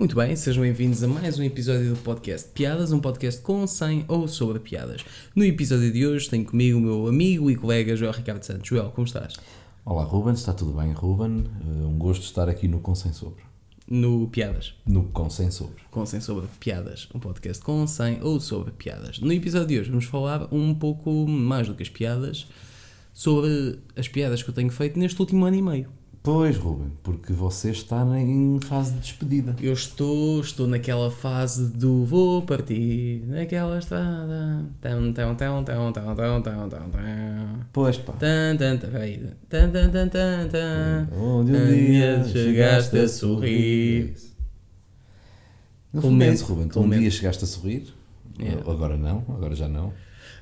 Muito bem, sejam bem-vindos a mais um episódio do podcast Piadas, um podcast com, sem ou sobre piadas. No episódio de hoje tenho comigo o meu amigo e colega Joel Ricardo Santos. Joel, como estás? Olá Ruben, está tudo bem Ruben? Uh, Um gosto de estar aqui no Consem Sobre. No Piadas. No Consem Sobre. Com, sem, sobre piadas. Um podcast com, sem ou sobre piadas. No episódio de hoje vamos falar um pouco mais do que as piadas, sobre as piadas que eu tenho feito neste último ano e meio. Pois Ruben, porque você está em fase de despedida. Eu estou, estou naquela fase do vou partir naquela estrada. Tão, tão, tão, tão, tão, tão, tão, tão, tão. Pois pá. Tan, tan, tan, peraí. Tan, tan, tan, tan, tan. Onde um dia chegaste a sorrir. Medo, isso, Ruben. Tu um medo. dia chegaste a sorrir, Yeah. agora não, agora já não.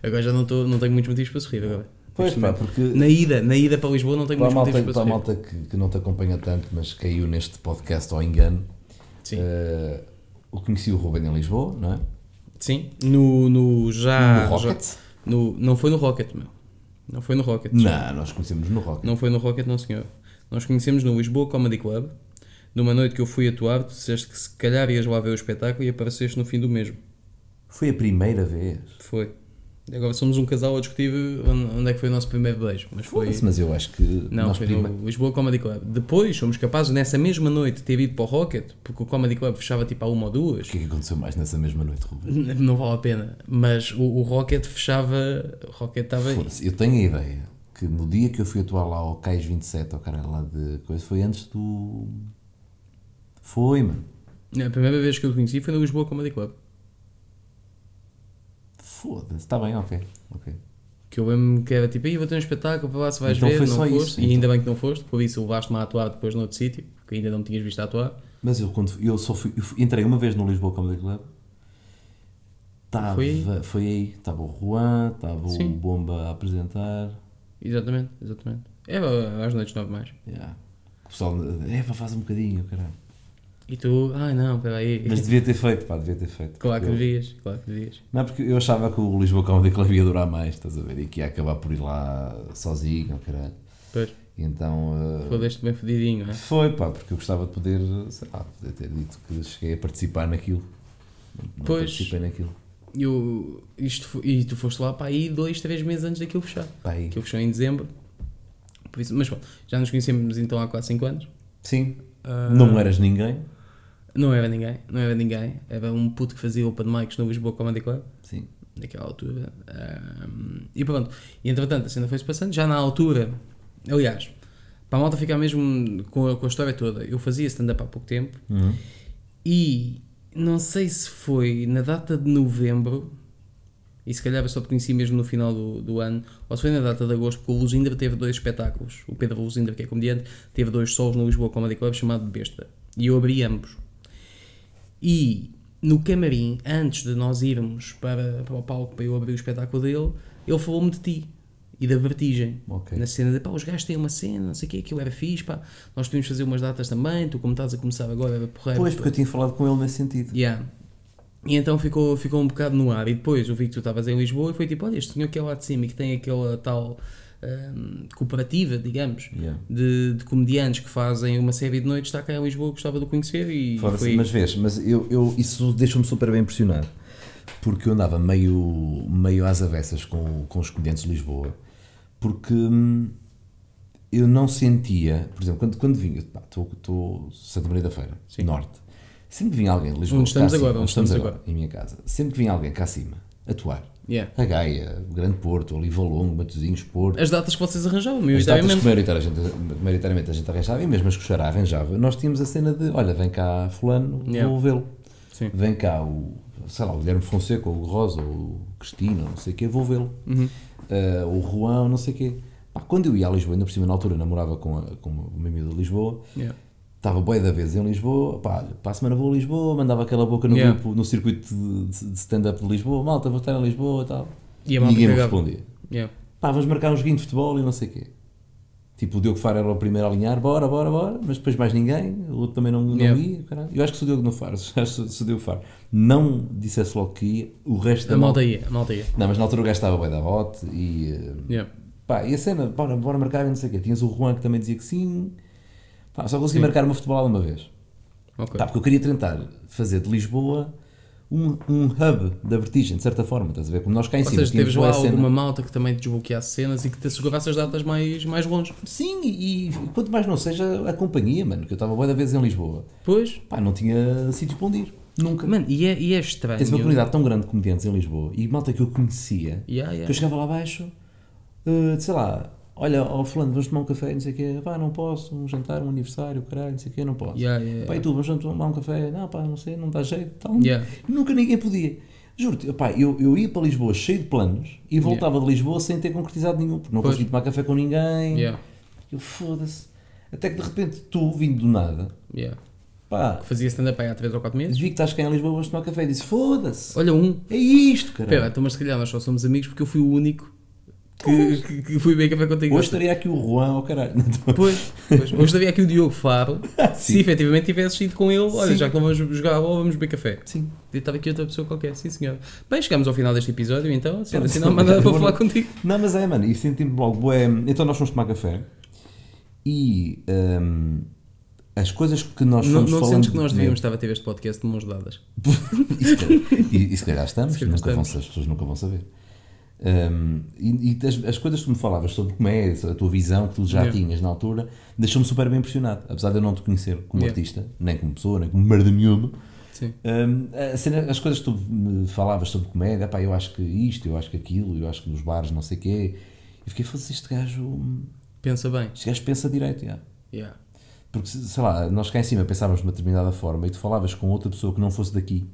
Agora já não, estou, não tenho muitos motivos para sorrir agora. Pois pá, porque Na ida, na ida para Lisboa não tenho para muitos malta, para a malta que, que não te acompanha tanto, mas caiu neste podcast ao engano, Sim. eh, eu conheci o Ruben em Lisboa, não é? Sim. No, no já. no Rocket? já- no, não foi no Rocket, meu. Não foi no Rocket. já. Não, nós conhecemos no Rocket. Não foi no Rocket, não senhor. Nós conhecemos no Lisboa Comedy Club. Numa noite que eu fui atuar, tu disseste que se calhar ias lá ver o espetáculo e apareceste no fim do mesmo. Foi a primeira vez. Foi. Agora somos um casal a discutir onde é que foi o nosso primeiro beijo. Mas foi. Mas eu acho que Não, foi prime- no Lisboa Comedy Club. Depois fomos capazes, nessa mesma noite, ter ido para o Rocket, porque o Comedy Club fechava tipo a uma ou duas. O que é que aconteceu mais nessa mesma noite, Ruben? Não vale a pena. Mas o, o Rocket fechava. O Rocket estava Eu tenho a ideia que no dia que eu fui atuar lá ao Cais 27, ao cara lá de coisa, foi antes do. Foi, mano. A primeira vez que eu o conheci foi no Lisboa Comedy Club. Foda-se, está bem, ok. ok. Que eu lembro que era tipo, aí vou ter um espetáculo, para lá se vais Então ver, foi não só foste. isso, E ainda então. bem que não foste, por isso levaste-me a atuar depois noutro sítio, que ainda não me tinhas visto a atuar. Mas eu, quando eu só fui, eu entrei uma vez no Lisboa Comedy Club. Tava, Foi aí? foi aí. Estava o Juan, estava o. Bomba a apresentar. Exatamente, exatamente. É às noites normais. Yeah. O pessoal, é, faz um bocadinho, caralho. E tu, ai não, peraí. Mas devia ter feito, pá, devia ter feito. Claro que Eu- devias, claro que devias. Não, porque eu achava que o Lisboa Comedy Club ia durar mais, estás a ver? E que ia acabar por ir lá sozinho, caralho. Pois, E então. uh, fodeste bem fodidinho, não é? foi, pá, porque eu gostava de poder, sei lá, poder ter dito que cheguei a participar naquilo. Não Pois. participei naquilo. E, o- isto, e tu foste lá para aí dois, três meses antes daquilo fechar. Pá, aí. Aquilo fechou em dezembro. Por isso, mas bom, já nos conhecemos então há 4, 5 anos. Sim. Ah, Não eras ninguém. Não era ninguém, não era ninguém. Era um puto que fazia open mics no Lisboa Comedy Club. Sim. naquela altura. Ahm, e pronto. E entretanto a cena foi-se passando. Já na altura, aliás, para a malta ficar mesmo com a, com a história toda, eu fazia stand-up há pouco tempo Uhum. e não sei se foi na data de novembro. E se calhar eu só te conheci mesmo no final do, do ano, ou se foi na data de agosto, porque o Luzinder teve dois espetáculos. O Pedro Luzinder, que é comediante, teve dois solos no Lisboa Comedy Club chamado Besta. E eu abri ambos. E no camarim, antes de nós irmos para, para o palco para eu abrir o espetáculo dele, ele falou-me de ti e da vertigem. Ok. Na cena de pá, os gajos têm uma cena, não sei o que, aquilo era fixe, pá, nós podíamos fazer umas datas também, tu como estás a começar agora, era porreiro. Pois, porque eu tinha falado com ele nesse sentido. Yeah. E então ficou, ficou um bocado no ar. E depois eu vi que tu estavas em Lisboa e foi tipo: olha, este senhor que é lá de cima e que tem aquela tal hum, cooperativa, digamos, Yeah. de, de comediantes que fazem uma série de noites, está cá em Lisboa, gostava de o conhecer. E Foda-se, foi. Mas vês, mas eu, eu, isso deixa-me super bem impressionado. Porque eu andava meio, meio às avessas com, com os comediantes de Lisboa. Porque hum, eu não sentia, por exemplo, quando, quando vinha, estou Santa Maria da Feira, Sim. Norte. Sempre que vinha alguém de Lisboa, Onde estamos cá acima, agora, onde estamos agora. em minha casa, sempre que vinha alguém cá acima atuar, Yeah. a Gaia, o Grande Porto, Oliva Longo, Matosinhos, Porto, As datas que vocês arranjavam, as datas que maioritariamente. maioritariamente, a gente- arranjava, e mesmo as que o Xará arranjava, nós tínhamos a cena de, olha, vem cá fulano, Yeah. vou vê-lo. Vem cá o, sei lá, o Guilherme Fonseca, ou o Rosa, ou o Cristina, não sei o quê, vou vê-lo. Uhum. Ah, o Juan, não sei o quê. Pá, quando eu ia a Lisboa, ainda por cima na altura namorava com, a, com o meu amigo de Lisboa, Yeah. Estava boa da vez em Lisboa, pá, para a semana vou a Lisboa, mandava aquela boca no Yeah. grupo, no circuito de, de- stand-up de Lisboa, malta, vou estar em Lisboa e tal. E a malta Ninguém me respondia. Yeah. Pá, vamos marcar um joguinho de futebol e não sei o quê. Tipo, o Diogo Faro era o primeiro a alinhar, bora, bora, bora, mas depois mais ninguém, o outro também não, não Yeah. ia, caralho. Eu acho que se o Diogo não Faro, que se o Diogo Faro não dissesse logo que ia, o resto da A malta ia, a malta ia. Não, mas na altura o gajo estava bem da bote e... eh, Yeah. Pá, e a cena, bora, bora marcar e não sei o quê. Tinhas o Juan que também dizia que sim. Pá, só consegui Sim. marcar uma futebol uma vez. Ok. Pá, porque eu queria tentar fazer de Lisboa um, um hub da vertigem, de certa forma, estás a ver? Como nós cá em Ou cima seja, tínhamos teres lá cena- alguma malta que também te desbloqueasse cenas e que te assegurasse as datas mais, mais longe. Sim, e, e quanto mais não seja a companhia, mano, que eu estava boa da vez em Lisboa. Pois, Pá, não tinha sítio para onde ir. Nunca. mano, e é, e é estranho. Tens uma comunidade tão grande de comediantes em Lisboa e malta que eu conhecia, Yeah, que eu yeah. chegava lá abaixo, eh, sei lá, olha, ó fulano, vamos tomar um café, não sei o quê, pá, não posso, um jantar, um aniversário, caralho, não sei o quê, não posso. Yeah, yeah, Pá, e tu, vamos tomar um café, não, pá, não sei, não dá jeito, tal. Yeah. Nunca ninguém podia. Juro-te, pá, eu, eu ia para Lisboa cheio de planos e voltava de Lisboa sem ter concretizado nenhum, porque não Pois. conseguia tomar café com ninguém. Eu foda-se. Até que de repente tu, vindo do nada, pá, Fazia stand-up há 3 ou 4 meses. vi que estás cá em Lisboa, vamos tomar café e disse: foda-se, Olha, um. é isto, cara. Pera, então, mas se calhar nós só somos amigos porque eu fui o único que, que, que fui bem café contigo. Hoje estaria aqui o Juan ao caralho. Pois, pois. Hoje estaria aqui o Diogo Faro. se efetivamente tivesse ido com ele, olha, Sim. já que não vamos jogar a bola, vamos beber café. Sim. E estava aqui outra pessoa qualquer, sim senhor. Bem, chegamos ao final deste episódio, então, sendo Pronto. assim, não há nada para falar contigo. Não, mas é, mano, e senti-me logo, bué, então nós fomos tomar café e hum, as coisas que nós Não, fomos não falando... sentes que nós de devíamos estar a ter este podcast de mãos dadas? e, se calhar, e, e se calhar estamos, Se calhar nunca vão, estamos. as pessoas nunca vão saber. Um, e e as, as coisas que tu me falavas sobre comédia, a tua visão que tu já Yeah. tinhas na altura, deixou-me super bem impressionado. Apesar de eu não te conhecer como Yeah. artista, nem como pessoa, nem como merda nenhuma, um, as coisas que tu me falavas sobre comédia, pá, eu acho que isto, eu acho que aquilo, eu acho que nos bares, não sei o quê. E fiquei, foda-se, este gajo, Pensa bem. este gajo pensa direito, yeah. Yeah. Porque, sei lá, nós cá em cima pensávamos de uma determinada forma e tu falavas com outra pessoa que não fosse daqui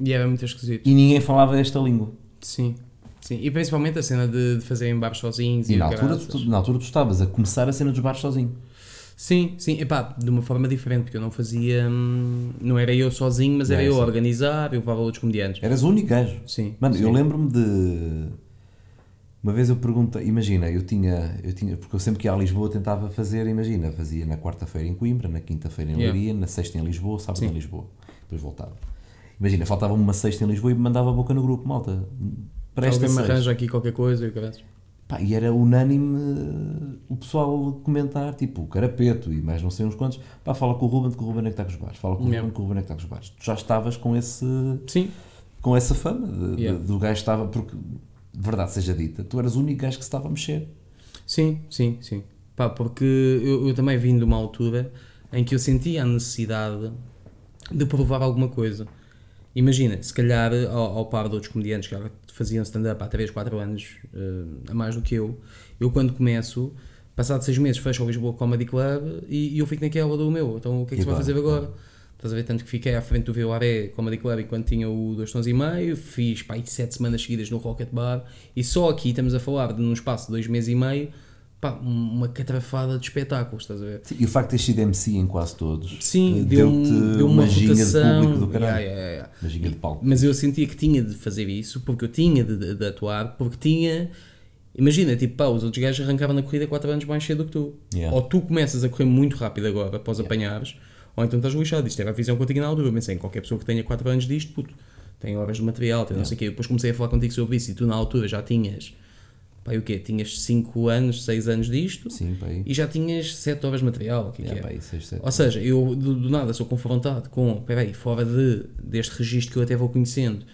E era muito esquisito. e ninguém falava esta língua. Sim. Sim. E principalmente a cena de, de fazerem bares sozinhos e, E na altura, tu, na altura tu estavas a começar a cena dos bares sozinho. Sim, sim, epá, de uma forma diferente, porque eu não fazia. hum, Não era eu sozinho, mas era É, eu a organizar, eu levava outros comediantes. Eras o único gajo. Sim. Mano, sim. eu lembro-me de. Uma vez eu perguntei, imagina, eu tinha, eu tinha, porque eu sempre que ia a Lisboa tentava fazer, imagina, fazia na quarta-feira em Coimbra, na quinta-feira em Yeah. Leiria, na sexta em Lisboa, sábado Sim. em Lisboa. Depois voltava. Imagina, faltava uma sexta em Lisboa e me mandava a boca no grupo, malta. Para esta Alguém me sexta. arranja aqui qualquer coisa e o caralho. Pá, e era unânime eh, o pessoal comentar, tipo, o Carapeto e mais não sei uns quantos. Pá, fala com o Ruben, que o Ruben é que está com os bares. Fala com o. Ruben, que o Ruben é que está com os bares. Tu já estavas com esse Sim, com essa fama de, de- Yeah. do gajo que estava, porque, verdade seja dita, tu eras o único gajo que se estava a mexer. sim, sim, sim. Pá, porque eu, eu também vim de uma altura em que eu sentia a necessidade de provar alguma coisa. Imagina, se calhar ao, ao par de outros comediantes que faziam stand-up há 3, 4 anos eh, a mais do que eu, eu quando começo, passado 6 meses, fecho o Lisboa Comedy Club e, e eu fico naquela do meu. Então o que é que E se vai fazer agora? Estás a ver? Tanto que fiquei à frente do Vilaré Comedy Club enquanto tinha o 2 tons e meio, fiz pá, 7 semanas seguidas no Rocket Bar e só aqui estamos a falar de num espaço de 2 meses e meio, pá, um- uma catrafada de espetáculos, estás a ver? E o facto de ter sido MC em quase todos Sim, eh, deu, deu-te deu uma ginga de público do caralho. Yeah, yeah, yeah. Uma ginga de palco. Mas eu sentia que tinha de fazer isso, porque eu tinha de, de- atuar, porque tinha. Imagina, tipo, pá, os outros gajos arrancavam na corrida 4 anos mais cedo do que tu. Yeah. Ou tu começas a correr muito rápido agora, após apanhares, ou então estás lixado. Isto era a visão que eu tinha na altura. Eu pensei, em qualquer pessoa que tenha 4 anos disto, puto, tem horas de material, tem não sei o quê. Depois comecei a falar contigo sobre isso e tu na altura já tinhas, e o quê? Tinhas 5 anos, 6 anos disto Sim, pá, aí. e já tinhas 7 horas de material. Que é que é? pá, aí, seis, sete. Ou seja, eu do, do nada sou confrontado com, peraí, fora de, deste registro que eu até vou conhecendo,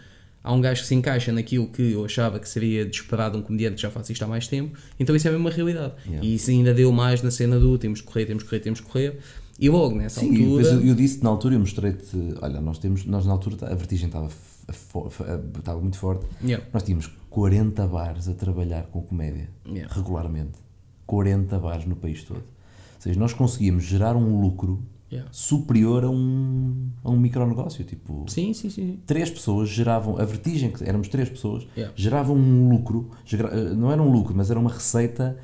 há um gajo que se encaixa naquilo que eu achava que seria de esperado um comediante que já faz isto há mais tempo, então isso é mesmo uma realidade. Yeah. E isso ainda deu mais na cena do temos de correr, temos de correr, temos de correr. E logo nessa Sim, altura. eu, eu disse na altura, eu mostrei-te, olha, nós temos, nós na altura a vertigem estava, estava muito forte, Yeah, nós tínhamos 40 bares a trabalhar com comédia, yeah. regularmente. 40 bares no país todo. Ou seja, nós conseguíamos gerar um lucro Yeah. superior a um, a um micronegócio, tipo... Sim, sim, sim. três pessoas geravam, a vertigem, que éramos três pessoas, Yeah. geravam um lucro, gera- eh, não era um lucro, mas era uma receita,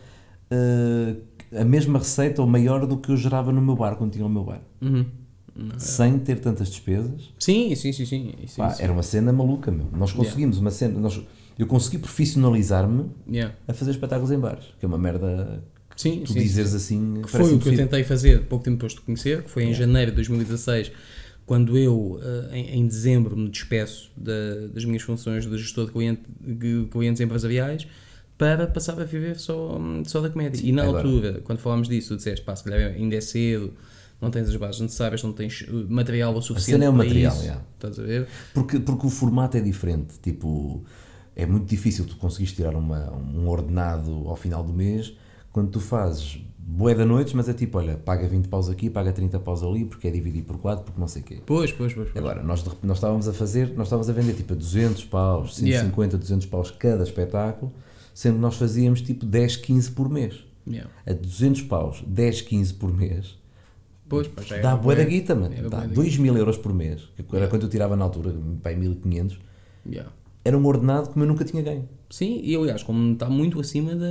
eh, a mesma receita ou maior do que eu gerava no meu bar, quando tinha o meu bar. Uhum. Sem ter tantas despesas. Sim, sim, sim, sim. Pá, isso. era uma cena maluca, meu. Nós conseguimos uma cena, nós, eu consegui profissionalizar-me Yeah. a fazer espetáculos em bares, que é uma merda Sim, que tu sim, dizeres assim, que foi o que eu tentei fazer pouco tempo depois de te conhecer, que foi em janeiro de 2016, quando eu, eh, em, em dezembro, me despeço da- das minhas funções de gestor de cliente- de clientes empresariais para passar a viver só, só da comédia. e na agora- altura, quando falámos disso, tu disseste, pá, se calhar ainda é cedo, não tens as bases necessárias, não tens uh, material o suficiente cena é o material, isso. yeah. Estás a ver? Porque, porque o formato é diferente. Tipo, é muito difícil tu conseguires tirar uma, um ordenado ao final do mês quando tu fazes bué da noites, mas é tipo, olha, paga 20 paus aqui, paga 30 paus ali, porque é dividir por 4, porque não sei o quê. Pois, pois, pois. pois. Agora, nós, nós estávamos a fazer, nós estávamos a vender tipo a 200 paus, 150, 200 paus cada espetáculo, sendo que nós fazíamos tipo 10, 15 por mês. Yeah. A 200 paus, 10, 15 por mês, Pois, já dá era bué da guita, mano. Dá bué da 2 mil euros por mês, que era quando eu tirava na altura, para 1500, Yeah. Era um ordenado que eu nunca tinha ganho. Sim, e aliás, como está muito acima da,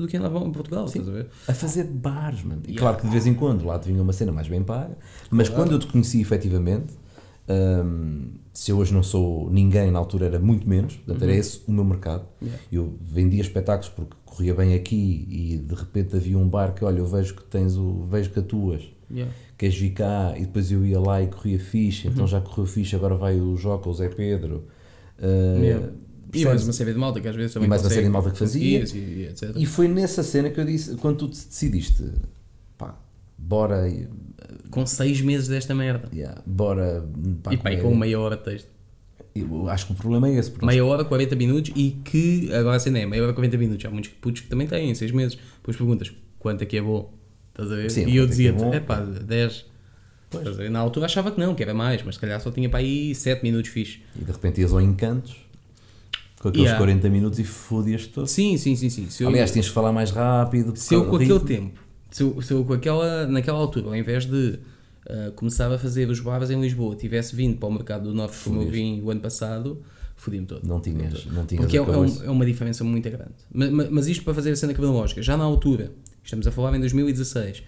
do que andava em Portugal, estás a ver? A fazer bares, mano. E Yeah. claro que de vez em quando lá te vinha uma cena mais bem paga, mas Claro. quando eu te conheci efetivamente, hum, se eu hoje não sou ninguém, na altura era muito menos, portanto era esse o meu mercado. Uhum. Yeah. Eu vendia espetáculos porque corria bem aqui e de repente havia um bar que, olha, eu vejo que tens o. vejo que atuas. Yeah. Queres vir cá? E depois eu ia lá e corria fixe, então Uhum. já correu fixe, agora vai o Joca, o Zé Pedro. Uh, Yeah. E mais uma série de malta que às vezes também E mais uma série de malta que fazia. E, e. E foi nessa cena que eu disse, quando tu te decidiste, pá, bora, Com seis meses desta merda. yeah, bora, pá, e pá, com é- meia hora de texto. eu acho que o problema é esse, Meia hora, 40 minutos e que, agora a cena é, meia hora, 40 minutos. Há muitos putos que também têm, 6 meses. Depois perguntas, quanto é que é bom? Estás a ver? Sim, e eu é é dizia-te, bom? é pá, 10. Ver? Na altura achava que não, que era mais, mas se calhar só tinha para aí 7 minutos fixe. e de repente ias ao Encantos, com aqueles Yeah. 40 minutos e fodias-te todo. Sim, sim, sim, sim. Se eu, Aliás, tinhas que falar mais rápido. se eu por com do aquele ritmo. tempo, se eu, se eu com aquela, naquela altura, ao invés de ah, começar a fazer os bares em Lisboa, tivesse vindo para o mercado do Norte como eu vim o ano passado, fodi-me todo. Não tinhas, não tinhas Porque é, a é um- é uma diferença muito grande. Ma- ma- Mas, isto para fazer a cena cronológica, já na altura, estamos a falar em 2016,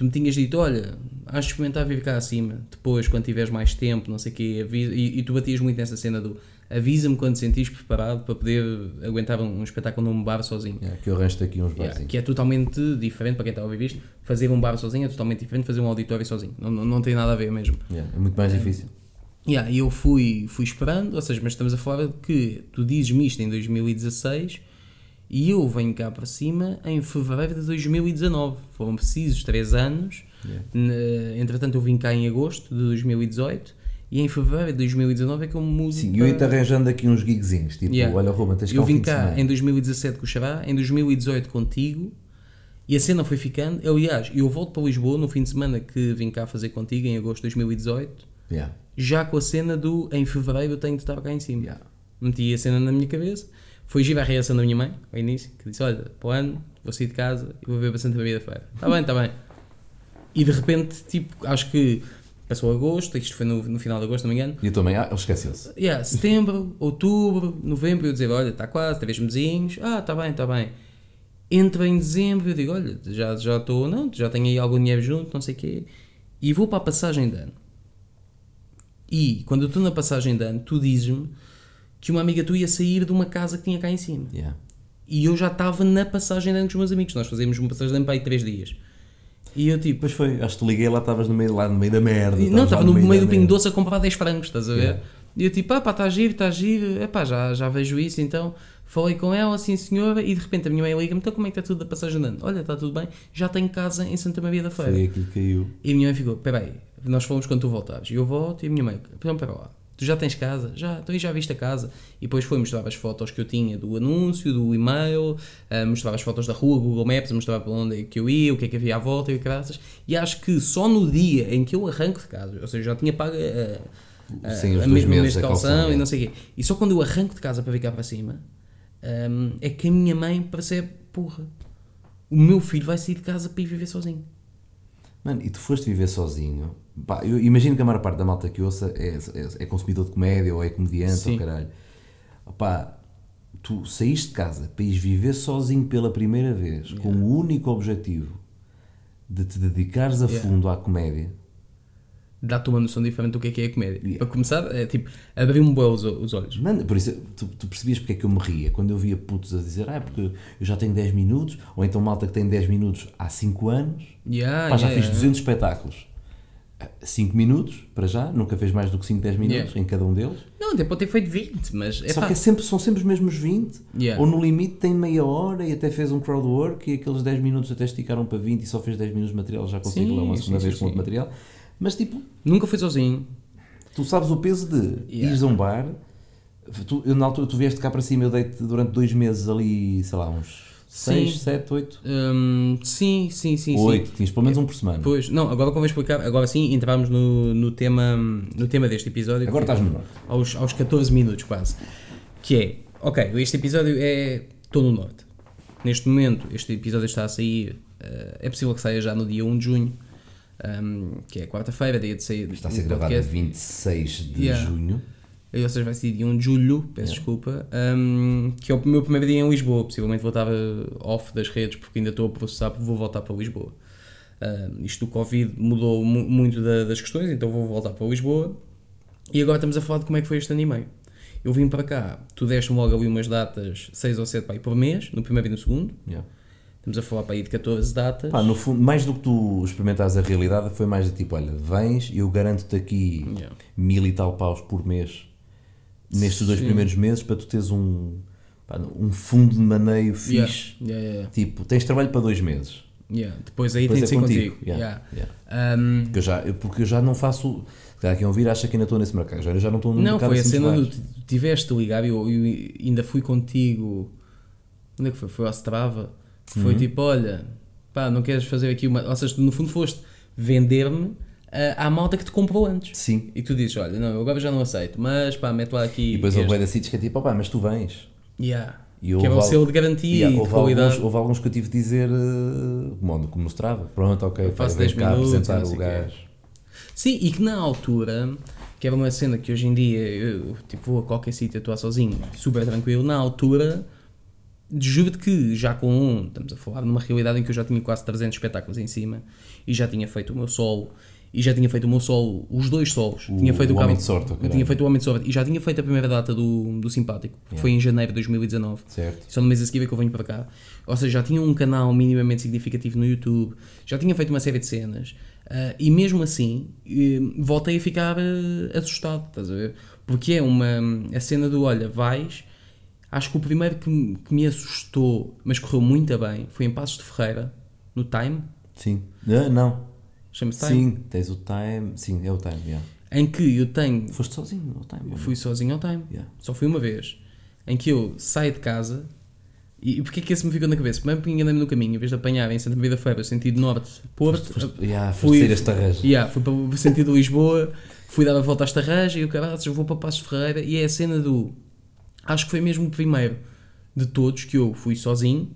tu me tinhas dito: olha, has de experimentar vir cá acima, depois, quando tiveres mais tempo, não sei o quê, avisa, e, e tu batias muito nessa cena do avisa-me quando te sentires preparado para poder aguentar um, um espetáculo num bar sozinho. Yeah, que eu arranjo-te aqui uns Yeah, barzinhos. que é totalmente diferente para quem está a ouvir isto. Fazer um bar sozinho é totalmente diferente de fazer um auditório sozinho. Não, não, não tem nada a ver mesmo. Yeah, é muito mais difícil. Yeah, e eu fui, fui esperando, ou seja, mas estamos a falar de que tu dizes-me isto em 2016 e eu venho cá para cima em fevereiro de 2019. Foram precisos 3 anos. Yeah. Entretanto, eu vim cá em agosto de 2018 e em fevereiro de 2019 é que eu me mudo. Sim, eu ia-te para- arranjando aqui uns gigzinhos, tipo, Yeah. olha Roma, tens cá Eu vim cá em 2017 com o Xará, em 2018 contigo e a cena foi ficando. Aliás, eu volto para Lisboa no fim de semana que vim cá fazer contigo em agosto de 2018, Yeah, já com a cena do em fevereiro eu tenho de estar cá em cima. yeah. Meti a cena na minha cabeça, foi gira a reação da minha mãe ao início, que disse: Olha, para o ano vou sair de casa e vou ver bastante a vida feira. Está bem, está bem. E de repente, tipo, acho que passou agosto, isto foi no, no final de agosto, não me engano. E eu também, ah, ele esqueceu-se. Yeah, setembro, outubro, novembro, eu dizer, olha, está quase, três mesinhos, ah, está bem, está bem. Entra em dezembro, eu digo, olha, já já estou, não, já tenho aí algum dinheiro junto, não sei o quê, e vou para a passagem de ano. E quando eu estou na passagem de ano, tu dizes-me que uma amiga tua ia sair de uma casa que tinha cá em cima. Yeah. E eu já estava na passagem de ano com os meus amigos, nós fazíamos uma passagem de ano para aí três dias. E eu tipo, Depois foi, acho que te liguei lá, estavas no meio, lá no meio da merda. não, estava lá no meio, do Pingo. Doce a comprar 10 frangos, estás a ver? Yeah. E eu tipo, ah pá, está giro, está giro, epá, já, já vejo isso, então falei com ela, assim senhora, e de repente a minha mãe liga-me, então como é que está tudo da passagem de ano? Olha, está tudo bem, já tenho casa em Santa Maria da Feira. Foi aquilo que caiu. E a minha mãe ficou, peraí, nós falamos quando tu voltares. E eu volto e a minha mãe, então pera lá, tu já tens casa? Já, então aí já viste a casa? E depois foi mostrar as fotos que eu tinha do anúncio, do e-mail, ah, mostrava as fotos da rua, Google Maps, mostrava para onde é que eu ia, o que é que havia à volta e graças. E acho que só no dia em que eu arranco de casa, ou seja, já tinha pago a, Sim, os a mesmo mês de calção e é. não sei o quê. E só quando eu arranco de casa para vir cá para cima, hum, é que a minha mãe percebe, porra, o meu filho vai sair de casa para ir viver sozinho. Mano, e tu foste viver sozinho. Pá, eu imagino que a maior parte da malta que ouça é, é, é consumidor de comédia ou é comediante Sim. ou caralho. Pá, tu saíste de casa para ires viver sozinho pela primeira vez com o único objetivo de te dedicares a Yeah. fundo à comédia. dá-te uma noção diferente do que é que é a comédia. Yeah. Para começar, é tipo, abriu-me bem os, os olhos. Mano, por isso, tu, tu percebias porque é que eu me ria quando eu via putos a dizer, ah, é porque eu já tenho 10 minutos, ou então malta que tem 10 minutos há 5 anos, Yeah, Pá, já yeah, fiz yeah. 200 espetáculos. 5 minutos, para já, nunca fez mais do que 5, 10 minutos Yeah. em cada um deles. Não, até pode ter feito 20, mas é Só que é sempre, são sempre os mesmos 20. Yeah. Ou no limite tem meia hora e até fez um crowdwork e aqueles 10 minutos até esticaram para 20 e só fez 10 minutos de material, já consigo Sim, lá uma sim, segunda sim, vez sim. com outro material. Mas tipo, nunca fui sozinho. tu sabes o peso de Yeah. ires a um bar. Tu, eu, na altura tu vieste cá para cima, eu dei-te durante dois meses ali, sei lá, uns Sim. 6, 7, 8. Hum, sim, sim, sim, sim. 8, tinhas pelo menos um por semana. Pois, não, agora eu explicar, agora sim entramos no, no, tema, no tema deste episódio. Agora estás no norte. aos, aos 14 minutos quase. Que é, ok, este episódio é. Estou no norte. Neste momento, este episódio está a sair. eh, é possível que saia já no dia 1 de junho, ehm, que é quarta-feira, dia de sair Está a ser gravado podcast. 26 de Yeah. junho. Ou seja, vai ser dia 1 de julho, peço desculpa, ehm, que é o meu primeiro dia em Lisboa. Possivelmente vou estar eh, off das redes porque ainda estou a processar porque vou voltar para Lisboa. Ehm, isto do Covid mudou mu- muito da- das questões, então vou voltar para Lisboa. E agora estamos a falar de como é que foi este ano e meio. Eu vim para cá, tu deste-me logo ali umas datas, 6 ou 7 para ir por mês, no primeiro e no segundo. Yeah. Estamos a falar para aí de 14 datas. Pá, no fundo, mais do que tu experimentares a realidade, foi mais de tipo: olha, vens e eu garanto-te aqui Yeah. mil e tal paus por mês nestes dois Sim. primeiros meses para tu teres um, um fundo de maneio fixe. yeah, yeah, Tipo, tens trabalho para dois meses. Depois aí Depois tem de é ser contigo. contigo. Um, Porque, eu já, porque eu já não faço. Se calhar quem ouvir acha que ainda estou nesse mercado. Já- Eu já não estou no não, mercado foi a assim cena do. tiveste ligado e eu, eu ainda fui contigo. Onde é que foi? Foi ao Strava. que Uhum. Foi tipo: olha, pá, não queres fazer aqui uma. Ou seja, no fundo foste vender-me à malta que te comprou antes. Sim. E tu dizes: olha, não, eu agora já não aceito, mas pá, mete lá aqui. E depois houve de sítios que é tipo, opá, mas tu vens. Yeah. E que é um selo de garantia Yeah, e de qualidade. alguns, houve alguns que eu tive de dizer, eh, como, como mostrava. Pronto, ok, Eu faço vem 10 cá minutos, apresentar o gajo. Sim, e que na altura, que era uma cena que hoje em dia eu tipo, vou a qualquer sítio atuar sozinho, super tranquilo, na altura, juro-te que já com um, estamos a falar numa realidade em que eu já tinha quase 300 espetáculos em cima e já tinha feito o meu solo. E já tinha feito o meu solo, os dois solos. O- tinha feito o Cabo- Homem de Sorte, oh, tinha feito o Homem de Sorte. E já tinha feito a primeira data do, do Simpático, que foi em janeiro de 2019. Certo. Só no mês a seguir é que eu venho para cá. Ou seja, já tinha um canal minimamente significativo no YouTube, já tinha feito uma série de cenas. ah, e mesmo assim, eh, voltei a ficar eh, assustado, estás a ver? Porque é uma. A cena do olha, vais. Acho que o primeiro que, me- que me assustou, mas correu muito bem, foi em Passos de Ferreira, no Time. Sim. Ah, não. Chama-se Time. Sim, tens o time. Sim, é o time, yeah. Em que eu tenho. Foste sozinho no time. Eu fui sozinho ao Time. Yeah. Só fui uma vez. Em que eu saio de casa. E e porquê que esse me ficou na cabeça? Primeiro porque enganei-me no caminho. Em vez de apanhar em Santa Maria da Feira, sentido norte, Porto. Foste, yeah, fui-. Yeah, fui para o sentido de Lisboa, fui dar a volta a Estarraja e o caralho, eu vou para Passos Ferreira. E é a cena do. Acho que foi mesmo o primeiro de todos que eu fui sozinho,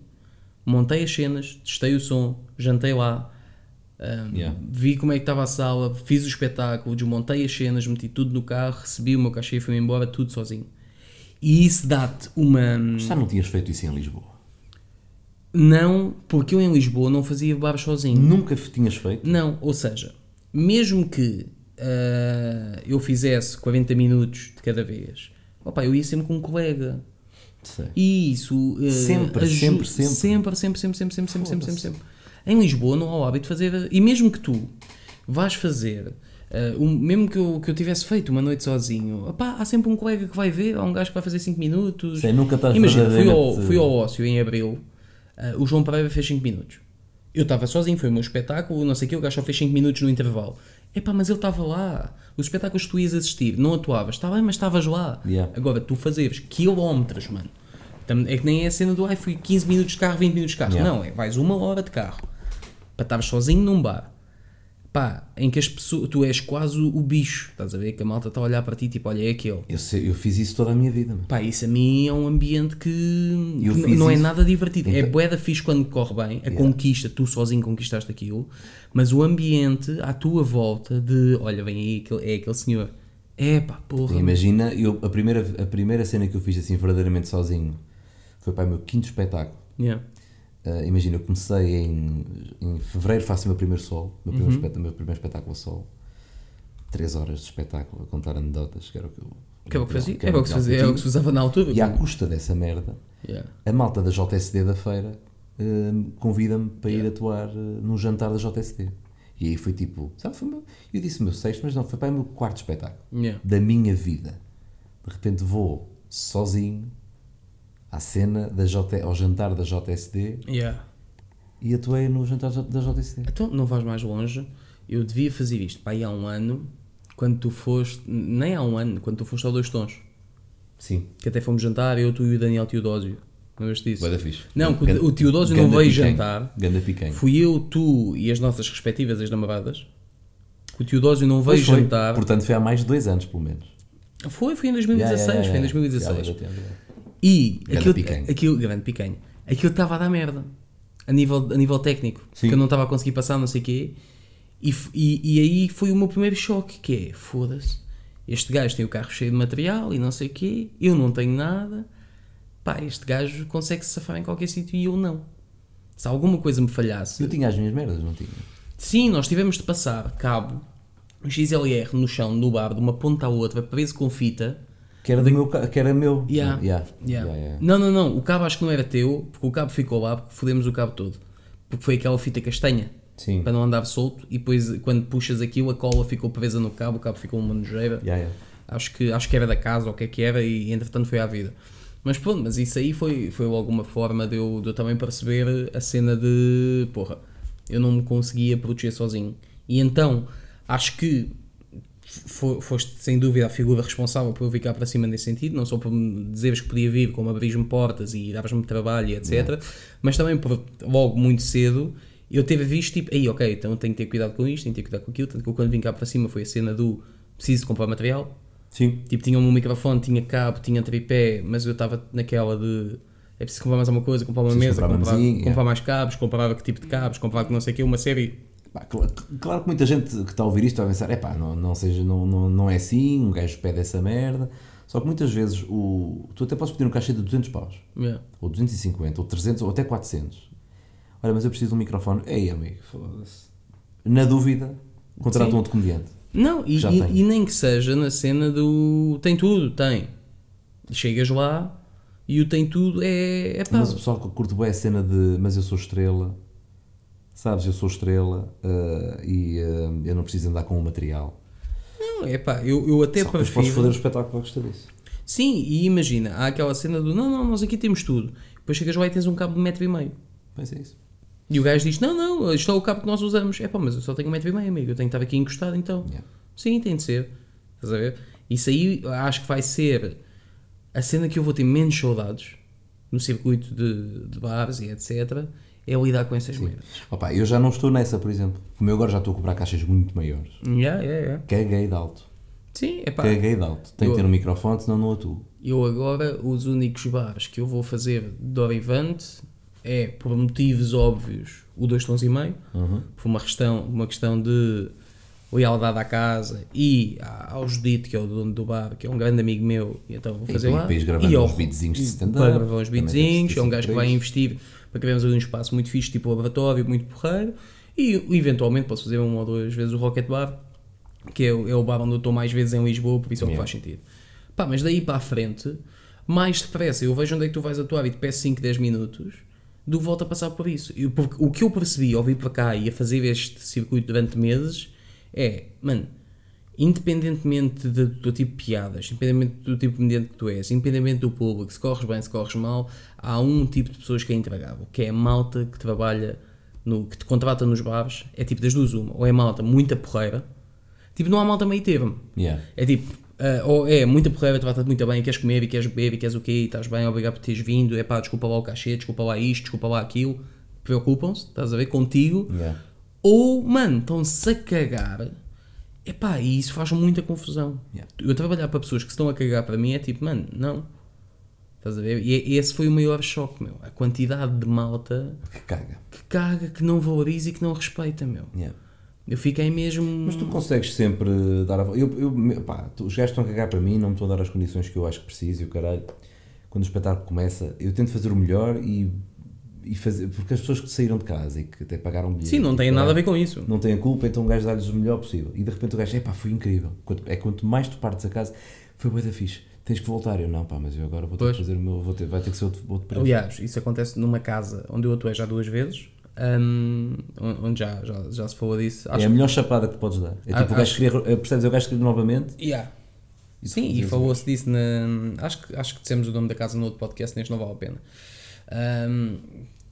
montei as cenas, testei o som, jantei lá. Um, yeah. Vi como é que estava a sala, fiz o espetáculo, desmontei as cenas, meti tudo no carro, recebi o meu cachê e fui embora, tudo sozinho. E isso dá-te uma. Hum, Mas já não tinhas feito isso em Lisboa? Não, porque eu em Lisboa não fazia bares sozinho. Nunca tinhas feito? Não, ou seja, mesmo que uh, eu fizesse 40 minutos de cada vez, opa, eu ia sempre com um colega. Sei. E isso. Uh, sempre, sempre, sempre. Sempre, sempre, sempre, sempre, sempre, sempre, sempre, sempre. Em Lisboa não há o hábito de fazer, e mesmo que tu vais fazer, um- mesmo que eu, que eu tivesse feito uma noite sozinho, opá, há sempre um colega que vai ver, há um gajo que vai fazer 5 minutos. Sei, nunca estás Imagina, fui ao, fui ao ócio em abril, ah, o João Pereira fez 5 minutos. Eu estava sozinho, foi o meu espetáculo, não sei o que, o gajo só fez 5 minutos no intervalo. Epá, mas ele estava lá. Os espetáculos que tu ias assistir, não atuavas, está bem, mas estavas lá. Yeah. Agora, tu fazeres quilómetros, mano. É que nem é a cena do ai, fui 15 minutos de carro, 20 minutos de carro. Yeah. Não, é vais uma hora de carro para estar sozinho num bar. Pá, em que as pessoas, tu és quase o, bicho, estás a ver? Que a malta está a olhar para ti, tipo, olha, é aquele. Eu, sei- eu fiz isso toda a minha vida. mano. Pá, isso a mim é um ambiente que, que não é isso. nada divertido. É Então- bué da fixe quando corre bem, a conquista, tu sozinho conquistaste aquilo, mas o ambiente à tua volta de, olha, vem aí, é aquele senhor. É pá, porra. Imagina, eu, a, primeira, a primeira cena que eu fiz assim verdadeiramente sozinho foi para o meu quinto espetáculo. Yeah. Ah, imagina, eu comecei em, em fevereiro, faço o meu primeiro solo, o meu, primeiro, espet- o meu primeiro espetáculo a solo. Três horas de espetáculo a contar anedotas, que era o que eu. Que é o que fazia, era é o que se fazia, é o que se usava na altura. E à custa dessa merda, Yeah. a malta da JSD da feira hum, convida-me para ir atuar uh, num jantar da JSD. E aí foi tipo, sabe, foi meu, eu disse o meu sexto, mas não, foi para o meu quarto espetáculo Yeah. da minha vida. De repente vou sozinho à cena da J, ao jantar da JSD Yeah. e atuei no jantar da JSD. Então, não vais mais longe. Eu devia fazer isto aí há um ano, quando tu foste, nem há um ano, quando tu foste ao Dois Tons. Sim, Que até fomos jantar, eu, tu e o Daniel Teodósio. Lembras-te disso? vai da fixe. Não, Ganda- o Teodósio não veio picanha. jantar. Ganda picanha. Fui eu, tu e as nossas respectivas ex-namoradas. O Teodósio não veio jantar. Portanto, foi há mais de dois anos, pelo menos. Foi, foi em 2016. Yeah, yeah, Foi em yeah. 2016. E Grande aquilo, picanha. aquilo, grande picanha, aquilo estava a dar merda a nível, a nível técnico, Sim. que eu não estava a conseguir passar, não sei o quê. E, e, e aí foi o meu primeiro choque: que é foda-se, este gajo tem o carro cheio de material e não sei o quê, eu não tenho nada. Pá, este gajo consegue se safar em qualquer sítio e eu não. Se alguma coisa me falhasse, Eu tinha as minhas merdas, não tinha? Sim, nós tivemos de passar cabo um XLR no chão, no bar, de uma ponta à outra, preso com fita. Que era, do meu, que era meu. Yeah. Yeah. Yeah. Yeah. Não, não, não. O cabo acho que não era teu, porque o cabo ficou lá, porque fodemos o cabo todo. Porque foi aquela fita castanha, Sim. para não andar solto, e depois quando puxas aquilo, a cola ficou presa no cabo, o cabo ficou uma nojeira. Acho, que, acho que era da casa, ou o que é que era, e entretanto foi à vida. Mas pronto, mas isso aí foi, foi alguma forma de eu, de eu também perceber a cena de porra, eu não me conseguia proteger sozinho. E então, acho que foste sem dúvida a figura responsável por eu vir cá para cima nesse sentido, não só por me dizeres que podia vir, como abris-me portas e davas-me trabalho, e etc. Mas também por logo muito cedo eu ter visto tipo, aí ok, então tenho que ter cuidado com isto, tenho que ter cuidado com aquilo. Tanto que eu, quando vim cá para cima foi a cena do preciso comprar material. Sim. Tipo, tinha um microfone, tinha cabo, tinha tripé, mas eu estava naquela de é preciso comprar mais alguma coisa, comprar uma Preciso mesa, comprar comprar, mais cabos, comprar que tipo de cabos, comprar que não sei o que, uma série. Claro que muita gente que está a ouvir isto vai pensar, epá, não, não, seja, não, não, não é assim, um gajo pede essa merda. Só que muitas vezes o, tu até podes pedir um cachê de 200 paus, Yeah. ou 250, ou 300, ou até 400. Olha, mas eu preciso de um microfone. Ei, amigo, foda-se. Na dúvida, contrata um outro comediante. Não, e, e- e nem que seja na cena do tem tudo, tem. Chegas lá e o tem tudo é, é pá. Mas o pessoal que curte bem a cena de mas eu sou estrela, sabes, eu sou estrela eh, e eh, eu não preciso andar com o material. Não, é pá, eu, eu até Só que depois podes foder o espetáculo à custa disso. Sim, e imagina, há aquela cena do não, não, nós aqui temos tudo. Depois chegas lá e tens um cabo de metro e meio. Pois é isso. E o gajo diz: Não, não, isto é o cabo que nós usamos. É pá, mas eu só tenho um metro e meio, amigo. Eu tenho que estar aqui encostado então. Yeah. Sim, tem de ser. Estás a ver? Isso aí acho que vai ser a cena que eu vou ter menos saudades no circuito de, de bares e etc. É lidar com essas merdas. Opa, eu já não estou nessa, por exemplo. Como eu agora já estou a cobrar caixas muito maiores. Yeah, yeah, yeah. Caguei de alto. Sim, é pá. Caguei de alto. Tenho que ter um microfone, senão não atuo. Eu agora, os únicos bares que eu vou fazer de Orivante é, por motivos óbvios, o dois tons e meio, Uhum. por uma questão, uma questão de lealdade à casa e ao Judito, que é o dono do bar, que é um grande amigo meu, e então vou E fazer para- lá. gravando e ao- uns beatzinhos de e stand-up, Para gravar uns beatzinhos, é um gajo que vai investir para criarmos ali um espaço muito fixe, tipo laboratório, muito porreiro, e eventualmente posso fazer uma ou duas vezes o Rocket Bar, que é, o- é o bar onde eu estou mais vezes em Lisboa, por isso é o que faz sentido. Pá, mas daí para a frente, mais depressa eu vejo onde é que tu vais atuar e te peço 5, 10 minutos, do que volto a passar por isso. Eu- porque o que eu percebi ao vir para cá e a fazer este circuito durante meses é, mano, independentemente do teu tipo de piadas, independentemente do tipo de comediante que tu és, independentemente do público, se corres bem, se corres mal, há um tipo de pessoas que é intragável, que é a malta que trabalha, no, que te contrata nos bares, é tipo das duas uma, ou é malta muita porreira, tipo não há malta meio termo, Yeah. é tipo, ah, ou é muita porreira, trata-te muito bem, queres comer e queres beber e queres o quê, e estás bem, obrigado por teres vindo, é pá, desculpa lá o cachê, desculpa lá isto, desculpa lá aquilo, preocupam-se, estás a ver, contigo, Yeah. ou, mano, estão-se a cagar, epá, e isso faz muita confusão. Yeah. Eu trabalhar para pessoas que estão a cagar para mim é tipo, mano, não. Estás a ver? E e esse foi o maior choque, meu. A quantidade de malta Que caga. que caga, que não valoriza e que não respeita, meu. Yeah. Eu fiquei mesmo. Mas tu consegues sempre dar a. Eu, eu, pá, os gajos estão a cagar para mim, não me estão a dar as condições que eu acho que preciso e o caralho. Quando o espetáculo começa, eu tento fazer o melhor e, e fazer. Porque as pessoas que saíram de casa e que até pagaram bilhete. Sim, não tem e nada a ver com isso. Não têm a culpa, então o gajo dá-lhes o melhor possível. E de repente o gajo, epá, foi incrível. Quanto, é quanto mais tu partes a casa, foi bué da fixe. Tens que voltar. Eu, não, pá, mas eu agora vou ter Pois. que fazer o meu. Vou ter, vai ter que ser outro, outro preço. Aliás, isso acontece numa casa onde eu atuei já duas vezes, hum, onde já, já, já se falou disso. É a melhor chapada que podes dar. É tipo, Ah, o gajo acho- queria, percebes? É o gajo queria novamente Yeah. Isso Sim, e falou-se disso na. Acho que, acho que dissemos o nome da casa no outro podcast, neste não vale a pena. Ahm,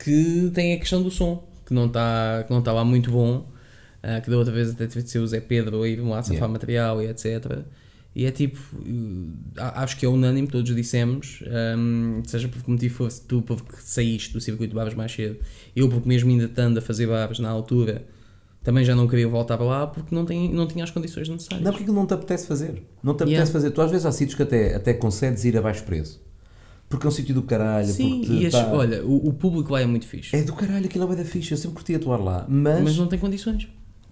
que tem a questão do som, que não está que não tá lá muito bom. ah, que da outra vez até teve de ser o Zé Pedro a ir lá safar Yeah. material e etc. E é tipo, eh, a- acho que é unânime, todos dissemos, ahm, seja por que motivo fosse, tu porque saíste do circuito de barbas mais cedo, eu porque mesmo ainda estando a fazer barbas na altura, também já não queria voltar para lá porque não, tem, não tinha as condições necessárias. Não, porque não te apetece fazer. Não te apetece Yeah. fazer. Tu às vezes há sítios que até, até concedes ir a baixo preço. Porque é um sítio do caralho. Sim, e as- tá- olha, o, o público lá é muito fixe, É do caralho, aquilo é da fixe. Eu sempre curti atuar lá. Mas, mas não tem condições.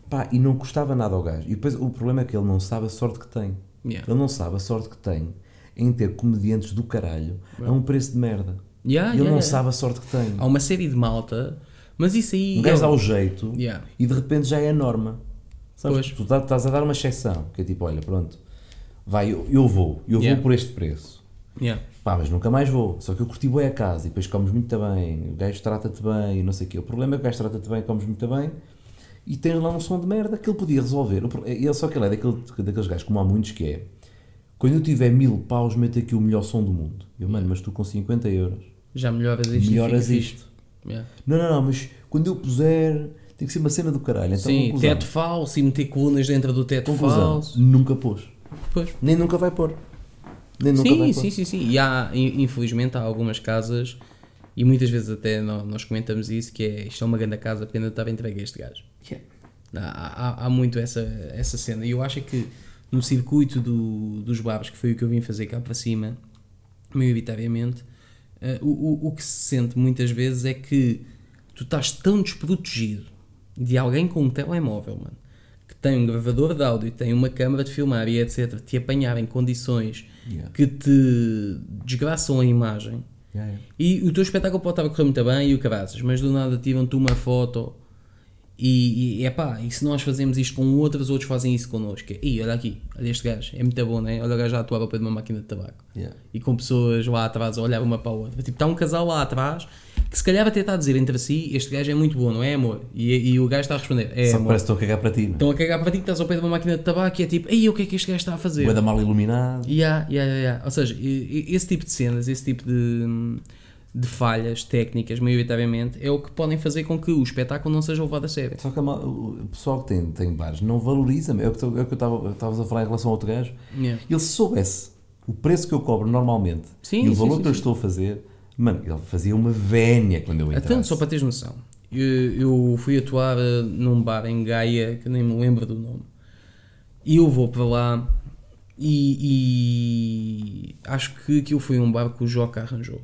pá, e não custava nada ao gajo. E depois o problema é que ele não sabe a sorte que tem. Yeah. Ele não sabe a sorte que tem em ter comediantes do caralho a um preço de merda. Yeah, ele yeah, não sabe a sorte que tem. Há uma série de malta, mas isso aí. Um gajo eu- dá o jeito e de repente já é a norma. Sabes? Pois. Tu tá- estás a dar uma exceção, que é tipo, olha, pronto, vai, eu, eu vou, eu vou por este preço. Yeah. Pá, mas nunca mais vou. Só que eu curti bem a casa e depois comes muito bem, o gajo trata-te bem e não sei o quê. O problema é que o gajo trata-te bem, comes muito bem e tens lá um som de merda que ele podia resolver. Ele, só que ele é daquele, daqueles gajos, como há muitos, que é quando eu tiver mil paus, meto aqui o melhor som do mundo. Eu, mano, mas tu com 50 euros Já melhoras isto. melhoras isto. Yeah. Não, não, não, mas quando eu puser, tem que ser uma cena do caralho. Então, Sim, conclusão. teto falso e meter colunas dentro do teto conclusão, falso. nunca pôs. Pois. Nem nunca vai pôr. Nem nunca Sim, sim, sim, sim. E há, in- infelizmente, há algumas casas, e muitas vezes até nó- nós, comentamos isso, que é isto é uma grande casa, pena de estar entregue a este gajo. Yeah. Há, há, há muito essa, essa cena. E eu acho é que no circuito do, dos bares, que foi o que eu vim fazer cá para cima, maioritariamente, eh, o, o, o que se sente muitas vezes é que tu estás tão desprotegido de alguém com um telemóvel, mano, tem um gravador de áudio, tem uma câmara de filmar e etc., te apanhar em condições Yeah. que te desgraçam a imagem. Yeah, yeah. E o teu espetáculo pode estar a correr muito bem e o caraças, mas do nada tiram-te uma foto e, e epá, e se nós fazemos isto com outros, outros fazem isso connosco. E olha aqui, olha este gajo, é muito bom, né? Olha o gajo a atuar ao pé de uma máquina de tabaco. Yeah. E com pessoas lá atrás a olhar uma para a outra. Tipo, está um casal lá atrás que se calhar até está a dizer entre si: Este gajo é muito bom, não é amor? E, e o gajo está a responder: É Só amor. parece que estou a cagar para ti, não é? Estão a cagar para ti que estás ao pé de uma máquina de tabaco e é tipo: Ei, o que é que este gajo está a fazer? Bué da mal iluminado. Yeah, yeah, yeah, yeah. Ou seja, esse tipo de cenas, esse tipo de, de falhas técnicas, maioritariamente, é o que podem fazer com que o espetáculo não seja levado a sério. Só que a o pessoal que tem, tem bares não valoriza. É o que é o que eu estava a falar em relação ao outro gajo. Yeah. Ele se soubesse o preço que eu cobro normalmente Sim, e o sim, valor sim, que eu sim. estou a fazer, mano, ele fazia uma vénia quando eu entrasse. Então, só para teres noção, eu, eu fui atuar eh, num bar em Gaia, que nem me lembro do nome, e eu vou para lá e, e acho que aquilo foi um bar que o Joca arranjou.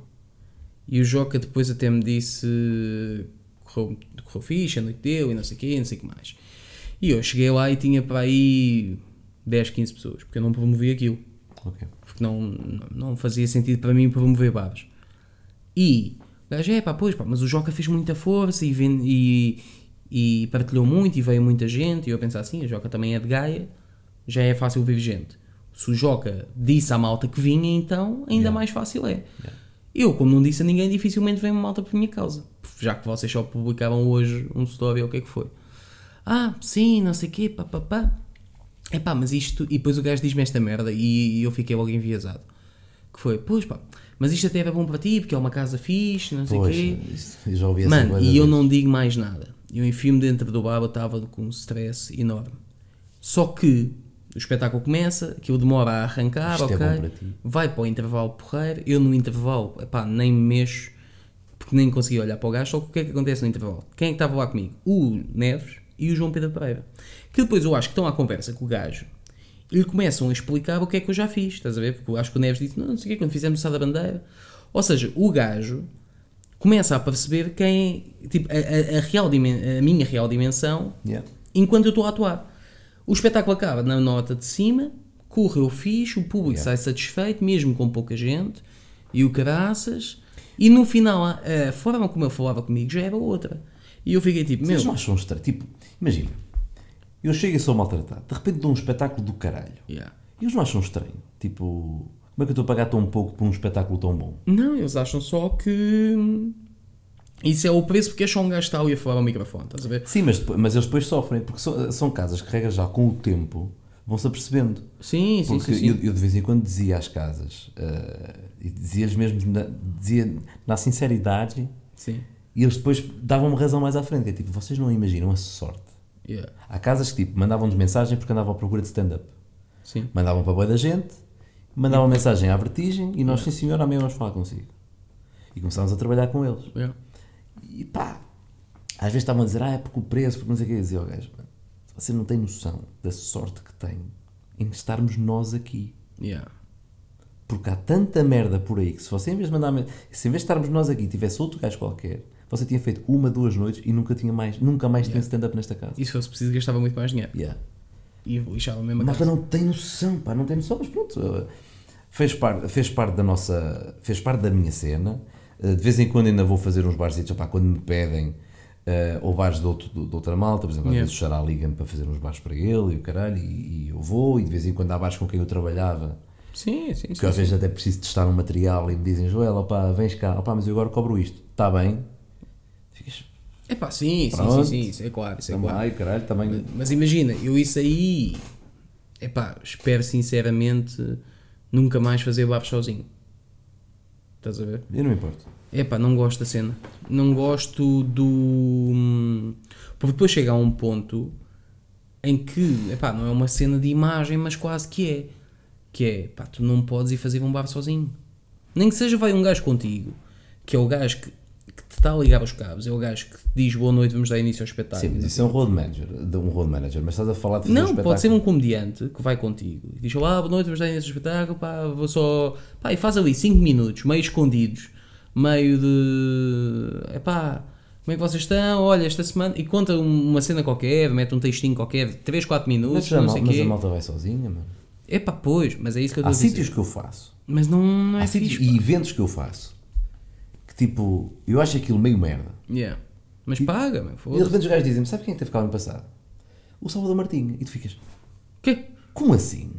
E o Joca depois até me disse correu, correu fixe, a noite dele e não sei o quê, não sei o que mais. E eu cheguei lá e tinha para aí 10, 15 pessoas, porque eu não promovi aquilo Ok. porque não, não fazia sentido para mim promover bares. E o gajo é pá, pois pá, mas o Joca fez muita força e, ven- e, e partilhou muito e veio muita gente. E eu pensar assim: o Joca também é de Gaia, já é fácil ver gente. Se o Joca disse à malta que vinha, então ainda Yeah. mais fácil é. Eu, como não disse a ninguém, dificilmente vem uma malta por minha causa. Já que vocês só publicaram hoje um story ou o que é que foi. Ah, sim, não sei o quê, pá, pá, pá. É pá, mas isto. E depois o gajo diz-me esta merda e, eu fiquei logo enviesado. Que foi, pois pá, mas isto até era bom para ti porque é uma casa fixe, não sei o quê. isso- eu já ouvi Mano, e eu vez. não digo mais nada. Eu enfio-me dentro do bar, eu estava com um stress enorme. Só que o espetáculo começa, aquilo demora a arrancar, Isto é ok? ti. vai para o intervalo porreiro, eu no intervalo, epá, nem me mexo, porque nem consegui olhar para o gajo, só que o que é que acontece no intervalo? Quem é que estava lá comigo? O Neves e o João Pedro Pereira. Que depois eu acho que estão à conversa com o gajo lhe começam a explicar o que é que eu já fiz, estás a ver? Porque eu acho que o Neves disse, não, não sei o quê, quando fizemos o Sá da Bandeira. Ou seja, o gajo começa a perceber quem, tipo, a, a- a real dimen- a minha real dimensão Yeah. enquanto eu estou a atuar. O espetáculo acaba na nota de cima, correu fixe, o público Yeah. sai satisfeito, mesmo com pouca gente, e o caraças, e no final a, a forma como ele falava comigo já era outra. E eu fiquei tipo, meu, Vocês não acham estranho? Tipo, imagina, eu chego e sou maltratado, de repente dou um espetáculo do caralho. yeah. E eles não acham estranho? Tipo, como é que eu estou a pagar tão pouco por um espetáculo tão bom? não, eles acham só que hum, isso é o preço porque é só um gajo está ali a falar ao microfone, estás a ver? Sim, mas, depois- mas eles depois sofrem, porque são, são casas que, regra já, com o tempo, vão-se apercebendo. Sim, sim, Porque sim. sim. Eu, eu de vez em quando dizia às casas, eh, e dizia-lhes mesmo, na, dizia na sinceridade, Sim. e eles depois davam-me razão mais à frente. É tipo, vocês não imaginam a sorte. Yeah. Há casas que tipo, mandavam-nos mensagem porque andavam à procura de stand-up. Sim. Mandavam para a boia da gente, mandavam mensagem à vertigem e nós, sim senhor, amanhã vamos falar consigo. E começámos a trabalhar com eles. Yeah. E pá, às vezes estavam a dizer, ah, é porque o preço, porque não sei o que. Eu dizia, oh, gajo, você não tem noção da sorte que tem em estarmos nós aqui. Yeah. Porque há tanta merda por aí que se você em vez de mandar, se em vez de estarmos nós aqui tivesse outro gajo qualquer, você tinha feito uma, duas noites e nunca tinha mais, nunca mais tinha stand-up nesta casa. E se fosse preciso, gastava muito mais dinheiro. Yeah. E lixava mesmo A malta casa. não tem noção, pá, não tem noção, mas pronto. uh, Fez parte, fez parte da nossa. Fez parte da minha cena. Uh, De vez em quando ainda vou fazer uns barzitos, pá, quando me pedem, uh, ou bares de, outro, de outra malta, por exemplo, às Yeah. vezes o Xará liga-me para fazer uns bares para ele e o caralho, e, e eu vou, e de vez em quando há bares com quem eu trabalhava, Sim, sim, que sim. às vezes até preciso testar um material e me dizem, Joel, opá, vens cá, opá, mas eu agora cobro isto, está bem? É pá, sim, sim, sim, sim, isso é claro, isso é também, claro. caralho, também. Mas imagina, eu isso aí, é pá, espero sinceramente nunca mais fazer bares sozinho. Estás a ver? Eu não me importo. É pá, não gosto da cena. Não gosto do. Porque depois chega a um ponto em que, epá, não é uma cena de imagem, mas quase que é. Que é, pá, tu não podes ir fazer um bar sozinho. Nem que seja vai um gajo contigo, que é o gajo que, está a ligar os cabos, é o gajo que diz boa noite, vamos dar início ao espetáculo. Sim, mas isso é um road manager, de um road manager, mas estás a falar de fazer um Não, pode ser um comediante que vai contigo e diz: Olá, boa noite, vamos dar início ao espetáculo, pá, vou só. Pá, e faz ali 5 minutos, meio escondidos, meio de. Epá, como é que vocês estão? Olha, esta semana. E conta um- uma cena qualquer, mete um textinho qualquer, 3, 4 Mas, minutos, a não sei o mas a quê. malta vai sozinha, mano. Epá, pois, mas é isso que eu estou Há a dizer. sítios que eu faço, Mas não, não é há sítios e pá. eventos que eu faço tipo, eu acho aquilo meio merda. Yeah. Mas paga, meu, E de repente os gajos dizem-me: Sabe quem é que teve cá ano passado? O Salvador Martinho. E tu ficas: Quê? Como assim?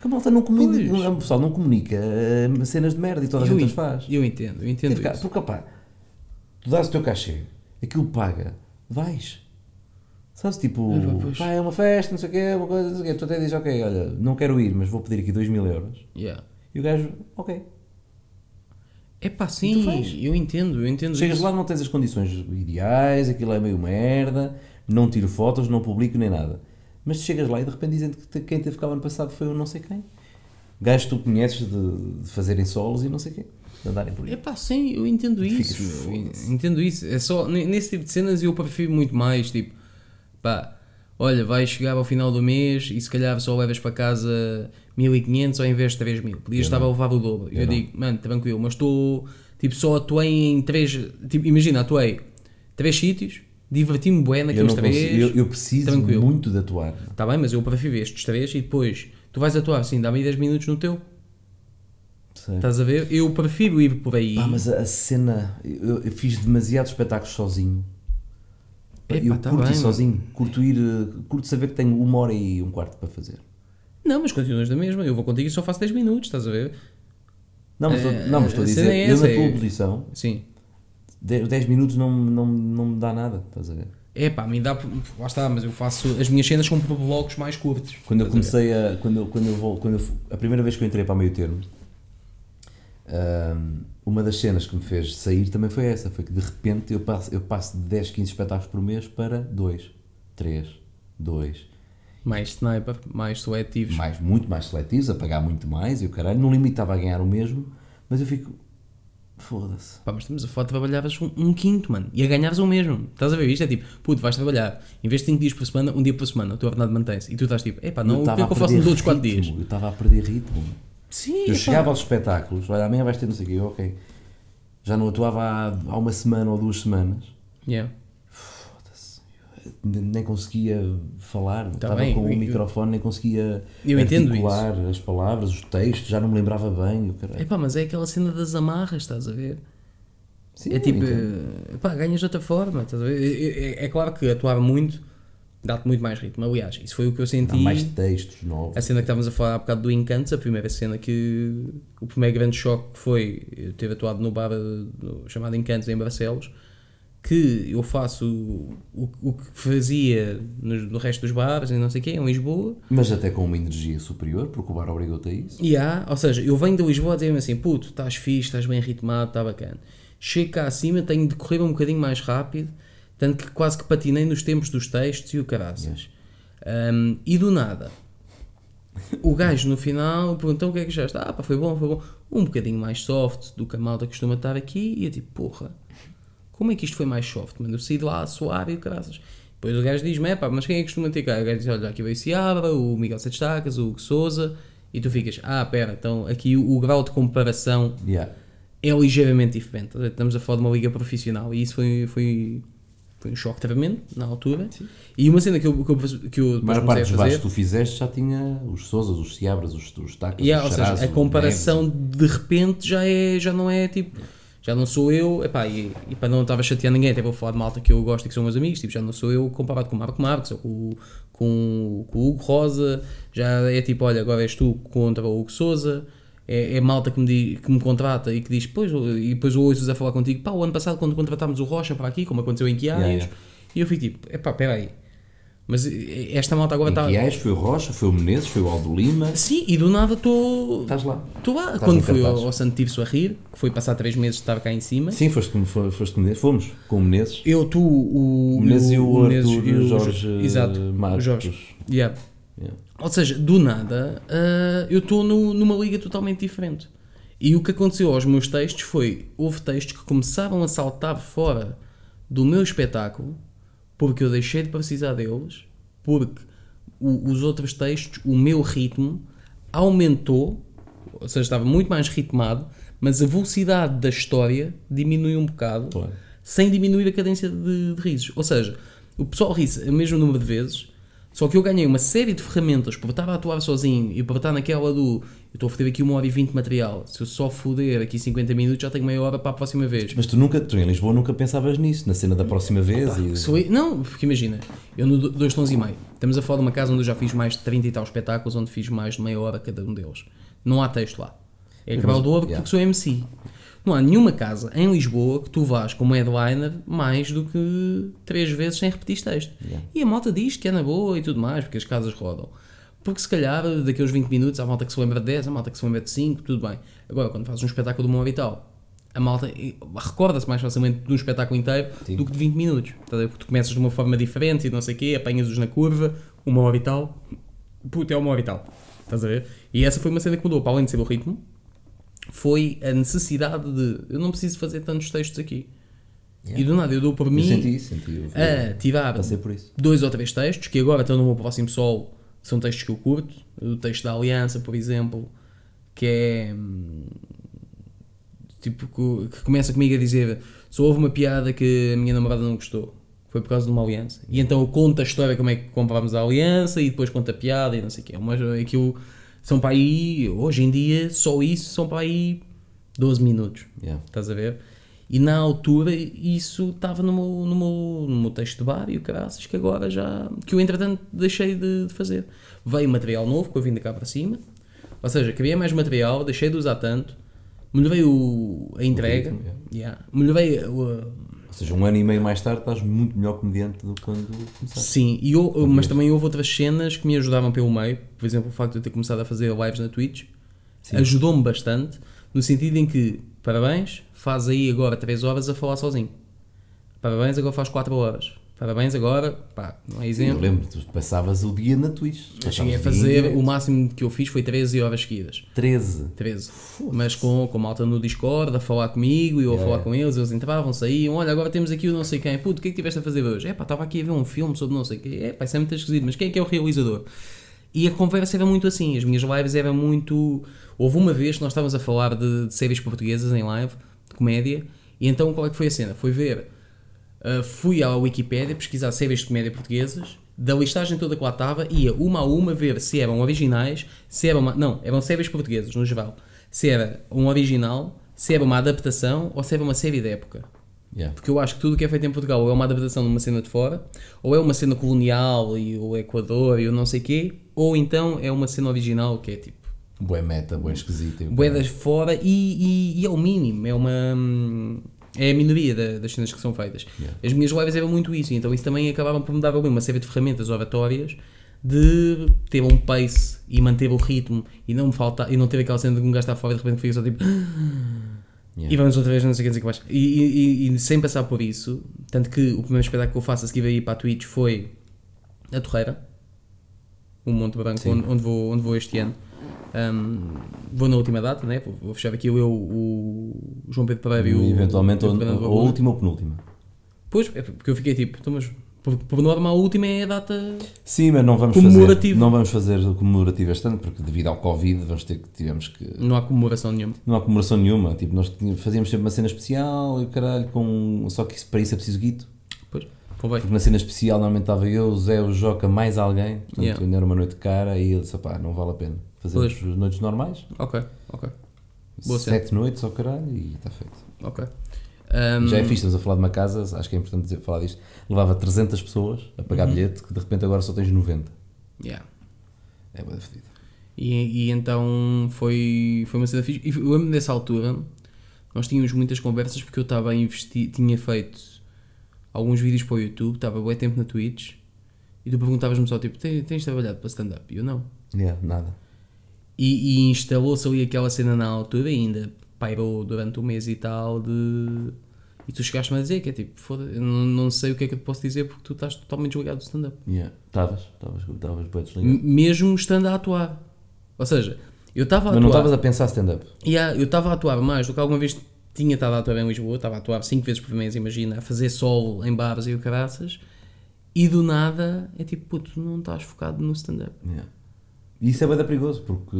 Que a malta não comunica, não- o pessoal não comunica eh, cenas de merda e toda a Eu, gente as faz. eu entendo, eu entendo cá- isso. Porque, opá, tu dás o teu cachê, aquilo paga, vais. Sabes, tipo, pá, pois. pá, é uma festa, não sei o quê, uma coisa, não sei o quê. Tu até dizes, ok, olha, não quero ir, mas vou pedir aqui 2 mil euros. Yeah. E o gajo, ok. É pá, sim, eu entendo, eu entendo Chegas isso. lá, não tens as condições ideais, aquilo é meio merda, não tiro fotos, não publico nem nada. Mas chegas lá e de repente dizem que quem teve cá o ano passado foi o não sei quem. Gajos que tu conheces de, de fazerem solos e não sei quê, de andarem por aí. É pá, sim, eu entendo isso. entendo isso. É só, ne- nesse tipo de cenas eu prefiro muito mais, tipo, pá, olha, vais chegar ao final do mês e se calhar só levas para casa 1500 ao invés de 3000. Podias estar a levar o dobro. Eu, Eu digo, mano, tranquilo, mas estou, tipo, só atuei em três, tipo, imagina, atuei três sítios, diverti-me Eu, naqueles consigo, três. eu, eu preciso tranquilo. muito de atuar. Está bem, mas eu prefiro estes três e depois tu vais atuar assim, dá-me 10 minutos no teu. Sei. Estás a ver? Eu prefiro ir por aí. Pá, mas a, a cena, eu, eu fiz demasiados espetáculos sozinho. Epá, eu tá curto ir bem, sozinho, curto ir, eh, curto saber que tenho uma hora e um quarto para fazer. Não, mas continuas da mesma. Eu vou contigo e só faço 10 minutos, estás a ver? Não, mas, É, estou, não, mas estou a dizer, é eu na tua é- posição, Sim. 10 minutos não, não, não me dá nada, estás a ver? É pá, me dá. Lá está, mas eu faço. As minhas cenas para blocos mais curtos. Quando eu comecei a. Quando eu, quando eu vou, quando eu, a primeira vez que eu entrei para o meio termo, uma das cenas que me fez sair também foi essa: foi que de repente eu passo, eu passo de 10, 15 espetáculos por mês para 2, 3, 2, Mais sniper, mais seletivos. mais, muito mais seletivos, a pagar muito mais e o caralho. No limite estava a ganhar o mesmo, mas eu fico. Foda-se. Pá, mas estamos a falar, trabalhavas um, um quinto, mano. E a ganhavas o mesmo. Estás a ver isto? É tipo, puto, vais trabalhar. Em vez de 5 dias por semana, um dia por semana, o teu ordenado mantém-se. E tu estás tipo, é pá, não, o que é que eu faço nos outros 4 dias? Eu estava a perder ritmo. Sim, Eu chegava aos espetáculos, olha, amanhã vais ter não sei o quê, ok. Já não atuava há, há uma semana ou duas semanas, Yeah. Nem conseguia falar, estava Tá bem, com o microfone, nem conseguia Eu entendo articular as palavras, os textos, já não me lembrava bem. Epá, mas é aquela cena das amarras, estás a ver? Sim, é tipo, pá, ganhas de outra forma, estás a ver? É, é- é claro que atuar muito dá-te muito mais ritmo. Aliás, isso foi o que eu senti. há mais textos novos. A cena que estávamos a falar há bocado do Encantos, a primeira cena que. O primeiro grande choque que foi eu ter atuado no bar no- chamado Encantos em Barcelos que eu faço o, o, o que fazia no, no resto dos bares e não sei o quê, em Lisboa. Mas até com uma energia superior, porque o bar obrigou-te a isso. E há, ou seja, eu venho de Lisboa a dizer-me assim, puto, estás fixe, estás bem ritmado, está bacana. Chego cá acima, tenho de correr um bocadinho mais rápido, tanto que quase que patinei nos tempos dos textos e o caraças. Um, e do nada, o gajo no final perguntou o que é que já está. Ah, pá, foi bom, foi bom. Um bocadinho mais soft do que a malta costuma estar aqui. E eu tipo, porra, como é que isto foi mais soft? Mano, eu saí de lá a suar e o caraças. Depois o gajo diz-me, é pá, mas quem é que costuma ter cá? O gajo diz, olha, aqui veio o Ciabra, o Miguel Sete Estacas, o Hugo Souza. E tu ficas, ah, pera, então aqui o, o grau de comparação Yeah. é ligeiramente diferente. Estamos a falar de uma liga profissional e isso foi, foi, foi um choque tremendo na altura. E uma cena que eu, que eu, que eu A depois maior comecei parte a dos que tu fizeste já tinha os Sousas, os Ciabras, os, os Tacas, Yeah, ou os seja, Charazos, a o comparação Neves. de repente já, é, já não é tipo. Já não sou eu, epá, e, e para não estar a chatear ninguém, até vou falar de malta que eu gosto e que são meus amigos, tipo, já não sou eu comparado com o Marco Marques ou com, o- com, com o Hugo Rosa, já é tipo, olha, agora és tu contra o Hugo Souza, é, é malta que me, di- que me contrata e que diz, pois, e depois eu ouço a falar contigo, pá, o ano passado quando contratámos o Rocha para aqui, como aconteceu em Quiais, Yeah, yeah. e eu fico tipo, epá, peraí, mas eh, esta malta agora Em está. Quiais foi o Rocha, foi o Menezes, foi o Aldo Lima. Sim, e do nada estou. Estás lá. Tu lá, Estás quando fui ao, ao Santo Tirso a rir, que foi passar 3 meses de estar cá em cima, Sim, foste, foste o Menezes. Fomos com o Menezes. eu, tu, o, O Menezes e o Menezes Arthur e o Jorge Exato, Matos. o Jorge. Yeah. Yeah. Ou seja, do nada, ah, eu estou numa liga totalmente diferente. E o que aconteceu aos meus textos foi: houve textos que começaram a saltar fora do meu espetáculo porque eu deixei de precisar deles, porque o- os outros textos, o meu ritmo aumentou, ou seja, estava muito mais ritmado, mas a velocidade da história diminuiu um bocado Claro. sem diminuir a cadência de, de risos. Ou seja, o pessoal ri-se o mesmo número de vezes, só que eu ganhei uma série de ferramentas por estar a atuar sozinho e por estar naquela do eu estou a foder aqui uma hora e vinte de material, se eu só foder aqui 50 minutos já tenho meia hora para a próxima vez. Mas tu nunca, tu em Lisboa nunca pensavas nisso, na cena da próxima vez. e... Sou não, porque imagina, eu no do- dois tons e meio, estamos a falar de uma casa onde eu já fiz mais de 30 e tal espetáculos, onde fiz mais de meia hora cada um deles. Não há texto lá. É acabar o ouro yeah. porque sou MC. Não há nenhuma casa em Lisboa que tu vás como headliner mais do que três vezes sem repetir texto. Yeah. E a malta diz que é na boa e tudo mais, porque as casas rodam. Porque se calhar, daqui aos 20 minutos, há malta que se lembra de 10, há malta que se lembra de 5, tudo bem. Agora, quando fazes um espetáculo de uma hora e tal, a malta recorda-se mais facilmente de um espetáculo inteiro Sim. do que de 20 minutos. Ver? Porque tu começas de uma forma diferente e não sei o quê, apanhas-os na curva, uma hora e tal, puto, é uma hora e tal. Estás a ver? E essa foi uma cena que mudou, para além de ser o ritmo, foi a necessidade de eu não preciso fazer tantos textos aqui. E do nada eu dou por Eu mim senti senti. Eu fui- a tirar dois ou três textos que agora estão no meu próximo solo, são textos que eu curto. O texto da Aliança, por exemplo, que é hum, tipo que, que começa comigo a dizer só houve uma piada que a minha namorada não gostou. Foi por causa de uma aliança. E então eu conto a história como é que comprámos a aliança e depois conto a piada e não sei o quê. Mas aquilo são para aí, hoje em dia, só isso são para aí 12 minutos. Yeah. Estás a ver? E na altura isso estava no meu, no, meu, no meu texto de bar e o caraças que agora já. que eu entretanto deixei de, de fazer. Veio material novo que eu vim de cá para cima. Ou seja, criei mais material, deixei de usar tanto, melhorei o, a entrega, ritmo, yeah. melhorei o, Ou seja, um ano e meio mais tarde estás muito melhor comediante do que quando começaste. Sim, e eu, mas também houve outras cenas que me ajudavam pelo meio. Por exemplo, o facto de eu ter começado a fazer lives na Twitch ajudou-me bastante, no sentido em que, parabéns, faz aí agora 3 horas a falar sozinho. Parabéns, agora faz 4 horas. Parabéns, agora, pá, não é Eu exemplo. lembro, tu passavas o dia na Twitch. Eu cheguei a fazer, o máximo que eu fiz foi 13 horas seguidas. 13. 13. Mas com, com malta no Discord a falar comigo e eu a Yeah. falar com eles, eles entravam, saíam, olha, agora temos aqui o não sei quem, puto, o que é que tiveste a fazer hoje? É pá, estava aqui a ver um filme sobre não sei o quê, é pá, isso é muito esquisito, mas quem é que é o realizador? E a conversa era muito assim, as minhas lives eram muito. Houve uma vez que nós estávamos a falar de, de séries portuguesas em live, de comédia, e então qual é que foi a cena? Foi ver. Uh, fui à Wikipédia pesquisar séries de comédia portuguesas, da listagem toda que lá estava, ia uma a uma ver se eram originais, se eram. Uma, não, eram séries portuguesas no geral. Se era um original, se era uma adaptação ou se era uma série de época. Yeah. Porque eu acho que tudo que é feito em Portugal ou é uma adaptação de uma cena de fora, ou é uma cena colonial e o Equador e o não sei quê, ou então é uma cena original que é tipo Bué meta, bué esquisita. boedas fora e, e, e é o mínimo, é uma hum, É a minoria da- das cenas que são feitas. Yeah. As minhas lives eram muito isso, então isso também acabava por me dar ali uma série de ferramentas oratórias de ter um pace e manter o ritmo e não me faltar, e não ter aquela cena de um gajo estar fora e de repente fica só tipo Yeah. e vamos outra vez, não sei o que, não sei o que mais. E, e- e- sem passar por isso, tanto que o primeiro espetáculo que eu faço a seguir aí para a Twitch foi a Torreira, o Monte Branco, onde, onde vou, onde vou este ano. Um, vou na última data, né? vou, vou fechar aqui eu, o João Pedro Pereira e o. Eventualmente, o ou, a última ou penúltima. Pois, é porque eu fiquei tipo, então, mas por, por norma a última é a data. Sim, mas não vamos fazer. Não vamos fazer o comemorativo este ano, porque devido ao Covid vamos ter que tivemos que. Não há comemoração nenhuma. Não há comemoração nenhuma. Tipo, nós tínhamos- fazíamos sempre uma cena especial e caralho, com... só que isso, para isso é preciso guito. Convém. Porque na cena especial normalmente estava eu, o Zé, o Joca, mais alguém. Portanto, Yeah. ainda era uma noite cara e ele disse: pá, não vale a pena. Fazemos Pois. noites normais, Ok, ok. Boa cena. sete noites ao caralho e está feito. Ok. Um, Já é fixe, estamos a falar de uma casa, acho que é importante dizer, falar disto. Levava 300 pessoas a pagar Uhum. bilhete, que de repente agora só tens 90. yeah. É boa fedida. E, e então foi, foi uma cena fixe. E eu lembro dessa altura, nós tínhamos muitas conversas porque eu estava a investir, tinha feito alguns vídeos para o YouTube, estava bem tempo na Twitch, e tu perguntavas-me só tipo, "Tens- tens trabalhado para stand-up? E eu não. Yeah, nada. E, e instalou-se ali aquela cena na altura ainda, pairou durante um mês e tal de... E tu chegaste-me a dizer que é tipo, foda eu não, não sei o que é que eu te posso dizer porque tu estás totalmente desligado do stand-up. Yeah. Estavas, estavas, estavas bem desligado. Mesmo estando a atuar. Ou seja, eu estava a Mas não atuar... estavas a pensar stand-up. Yeah, eu estava a atuar mais do que alguma vez tinha estado a atuar em Lisboa, estava a atuar 5 vezes por mês, imagina, a fazer solo em bares e o caraças, e do nada é tipo, puto, não estás focado no stand-up. Yeah. E isso é bem perigoso, porque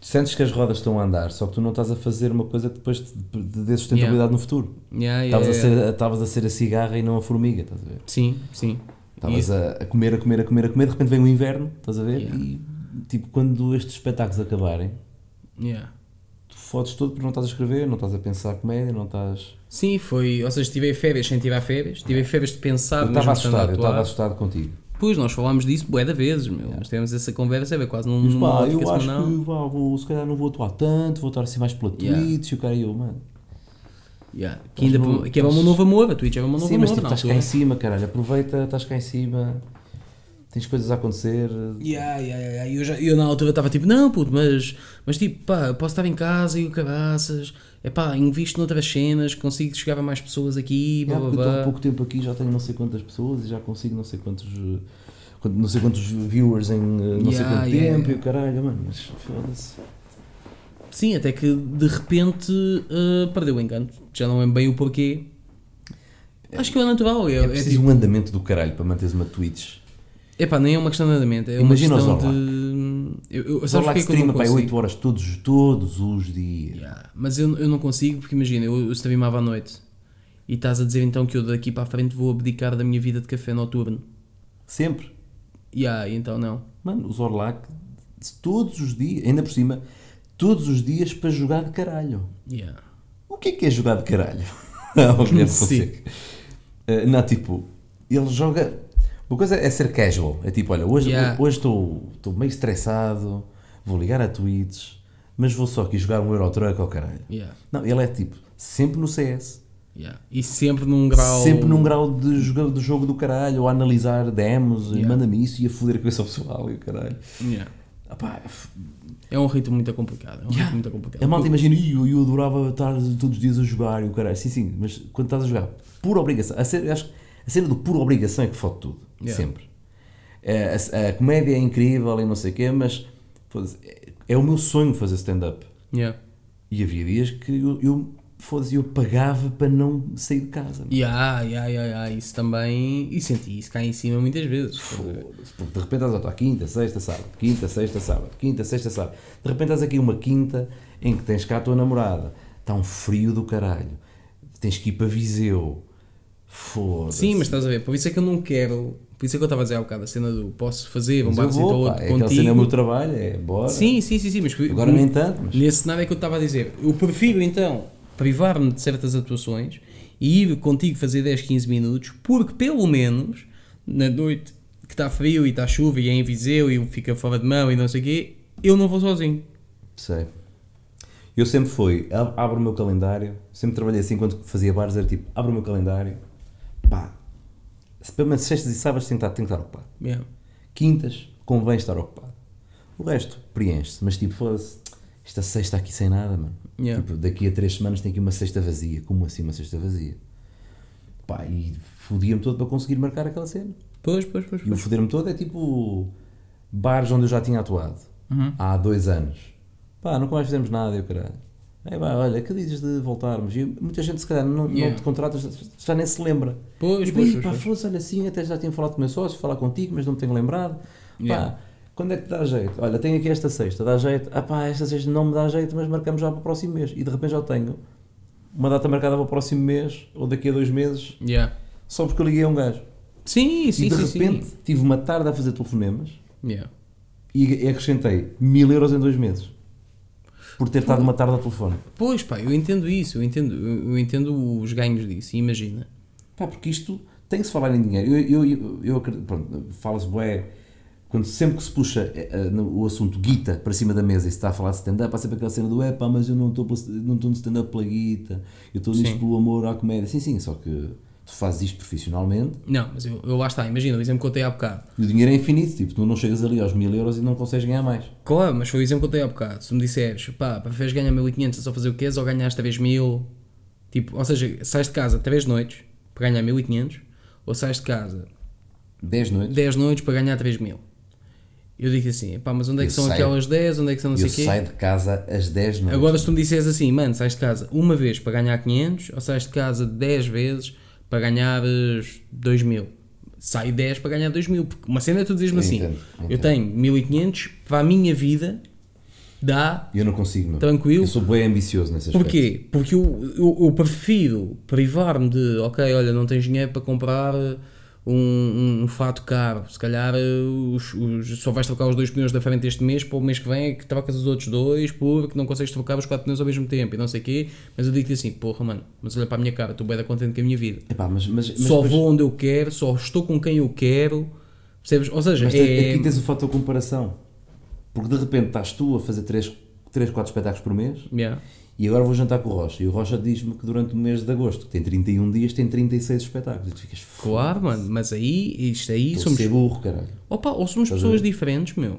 tu sentes que as rodas estão a andar, só que tu não estás a fazer uma coisa que depois te, te dê sustentabilidade Yeah. no futuro. Yeah, yeah, Estavas a, yeah. ser, estavas a ser a cigarra e não a formiga, estás a ver? Sim, sim. Estavas a, a comer, a comer, a comer, a comer, de repente vem o inverno, estás a ver? Yeah. E tipo, quando estes espetáculos acabarem, Yeah. Tu fodes todo porque não estás a escrever, não estás a pensar comédia, não estás. Sim, foi, ou seja, tive férias sem tirar férias, tive férias de pensar, Eu estava assustado, eu estava assustado contigo. Pois, nós falámos disso bué de vezes, meu. Nós tivemos essa conversa, é quase num, Mas pá, eu acho semanal. que vá, vou, se calhar não vou atuar tanto, vou estar assim mais pela Yeah. Twitch e o cara e eu, mano. Yeah. Que, ainda, no- que era um novo amor, a Twitch era um novo Sim, amor mas tipo, estás cá em cima, caralho, aproveita, estás cá em cima, tens coisas a acontecer. Yeah, yeah, yeah. Eu, já, eu na altura estava tipo, não puto, mas, mas tipo, pá, posso estar em casa e o caraças, é pá, invisto noutras cenas, consigo chegar a mais pessoas aqui, blá É, blá eu estou há blá. pouco tempo aqui, já tenho não sei quantas pessoas e já consigo não sei quantos. quant- Não sei quantos viewers em eh, não sei Yeah, quanto yeah, tempo yeah. e o caralho, mano, mas foda-se. Sim, até que de repente uh, perdeu o encanto, já não lembro bem o porquê. Acho que é natural, é, É é, preciso tipo, um andamento do caralho para manteres uma Twitch. Epá, nem é uma questão de andamento, é Imagina uma questão de. Eu, eu, sabes não streama para aí consigo? 8 horas todos, todos os dias. Yeah, Mas eu, eu não consigo, porque imagina, eu, eu streamava à noite e estás a dizer então que eu daqui para a frente vou abdicar da minha vida de café noturno. Sempre. Yeah, então não. Mano, o Zorlac, todos os dias, ainda por cima, todos os dias para jogar de caralho. Yeah. O que é que é jogar de caralho? Sim. Fonseca. Eh, não, tipo, ele joga. Uma coisa é ser casual. É tipo, olha, hoje Yeah. hoje estou estou meio estressado, vou ligar a tweets, mas vou só aqui jogar um Euro Truck ao caralho. Yeah. Não, ele é tipo, sempre no CS. Yeah. E sempre num grau. Sempre num grau de jogo, de jogo do caralho, ou a analisar demos, e manda-me isso e a foder a cabeça pessoal e o caralho. É um ritmo muito complicado. É um Yeah. ritmo muito complicado. a malta imagina, "Ih, eu, eu adorava estar todos os dias a jogar e o caralho. Sim, sim, mas quando estás a jogar por obrigação, a, ser, acho que a cena do por obrigação é que fode tudo. Yeah. Sempre. É, a, a comédia é incrível e não sei o quê, mas é, é o meu sonho fazer stand-up. Yeah. E havia dias que eu, eu, foda-se, eu pagava para não sair de casa. yeah, yeah, yeah. Isso também. E senti isso cá em cima muitas vezes. Foda-se, porque de repente estás a atuar quinta, sexta, sábado, quinta, sexta, sábado, quinta, sexta, sábado. De repente estás aqui uma quinta em que tens cá a tua namorada, está um frio do caralho, tens que ir para Viseu. Foda-se. Sim, mas estás a ver, por isso é que eu não quero. Por isso é que eu estava a dizer há bocado a cena do posso fazer um eu barzinho vou, pá, outro é contigo. cena é o meu trabalho, é bora. Sim, sim, sim, sim, mas Agora nem tanto, mas nesse cenário é que eu estava a dizer. Eu prefiro então privar-me de certas atuações e ir contigo fazer 10, 15 minutos, porque pelo menos na noite que está frio e está chuva e é em Viseu e fica fora de mão e não sei o quê, eu não vou sozinho. sei. Eu sempre fui, ab- abro o meu calendário, sempre trabalhei assim enquanto fazia bares, era tipo, abro o meu calendário, pá, se pelo menos sextas e sábados tem que estar, tem que estar ocupado. Yeah. Quintas, convém estar ocupado. O resto, preenche-se, mas tipo, foda-se, esta sexta aqui sem nada, mano. Yeah. Tipo, daqui a três semanas tem aqui uma sexta vazia. Como assim uma sexta vazia? Pá, e fodia-me todo para conseguir marcar aquela cena. Pois, pois, pois. E o foder-me todo é tipo bares onde eu já tinha atuado Uhum. há dois anos. Pá, nunca mais fizemos nada, eu caralho. Aí pá, olha, que dizes de voltarmos? E muita gente se calhar não, Yeah. não te contrata, já, nem se lembra. Pois, e pois, pá, pois, pá, pois. fosse, olha assim, até já tinha falado com o meu sócio, falar contigo, mas não me tenho lembrado. Yeah. Pá, quando é que te dá jeito? Olha, tenho aqui esta sexta, dá jeito. Ah pá, esta sexta não me dá jeito, mas marcamos já para o próximo mês. E de repente já tenho uma data marcada para o próximo mês, ou daqui a dois meses, Yeah. só porque eu liguei a um gajo. Sim, sim, e de sim, repente sim. tive uma tarde a fazer telefonemas Yeah. e acrescentei mil euros em dois meses. Por ter estado uma tarde ao telefone. Pois pá, eu entendo isso, eu entendo, eu entendo os ganhos disso, imagina. Pá, porque isto tem que se falar em dinheiro. Eu, eu, eu, pronto, fala-se bué, quando sempre que se puxa eh, eh, o assunto guita para cima da mesa e se está a falar de stand-up, há sempre aquela cena do é pá, mas eu não estou não estou no stand-up pela guita, eu estou nisto pelo amor à comédia. Sim, sim, só que tu fazes isto profissionalmente Não, mas eu, eu lá está, imagina, o exemplo que eu contei há bocado. e o dinheiro é infinito, tipo, tu não chegas ali aos mil euros e não consegues ganhar mais. Claro, mas foi o exemplo que eu contei há bocado. Se me disseres, pá, preferes ganhar 1500 a só fazer o quê? Ou ganhas 3000? Tipo, ou seja, sais de casa 3 noites para ganhar 1500, ou sais de casa 10 noites. 10 noites para ganhar 3000. Eu digo assim, pá, mas onde é que Eu são saio- aquelas 10? Onde é que são não sei eu o quê? saio de casa às 10 noites. Agora, se tu me disseres assim, mano, sais de casa uma vez para ganhar 500, ou sais de casa 10 vezes para ganhar 2000. Sai 10 para ganhar 2000. Porque uma cena é tu dizes-me assim: entendo, eu eu tenho 1500 para a minha vida, dá. eu não consigo, meu. Tranquilo. Eu sou bem ambicioso nesse aspecto. Porquê? Porque eu, eu, eu prefiro privar-me de, ok, olha, não tens dinheiro para comprar um, um, fato caro, se calhar eh, os, os- só vais trocar os dois pneus da frente este mês, para o mês que vem é que trocas os outros dois, porque não consegues trocar os quatro pneus ao mesmo tempo e não sei o quê, mas eu digo-te assim, porra mano, mas olha para a minha cara, estou bem da contente com a minha vida. Epá, mas, mas, mas só depois- vou onde eu quero, só estou com quem eu quero, percebes? Ou seja, Mas é... aqui tens o fator comparação. Porque de repente estás tu a fazer 3, 3 4 espetáculos por mês Yeah. E agora vou jantar com o Rocha. E o Rocha diz-me que durante o mês de agosto, que tem 31 dias, tem 36 espetáculos. E tu ficas "Foda-se, Claro, mano, mas aí, isto aí Estou somos ser burro, caralho. Opa, ou somos Estás pessoas diferentes, meu.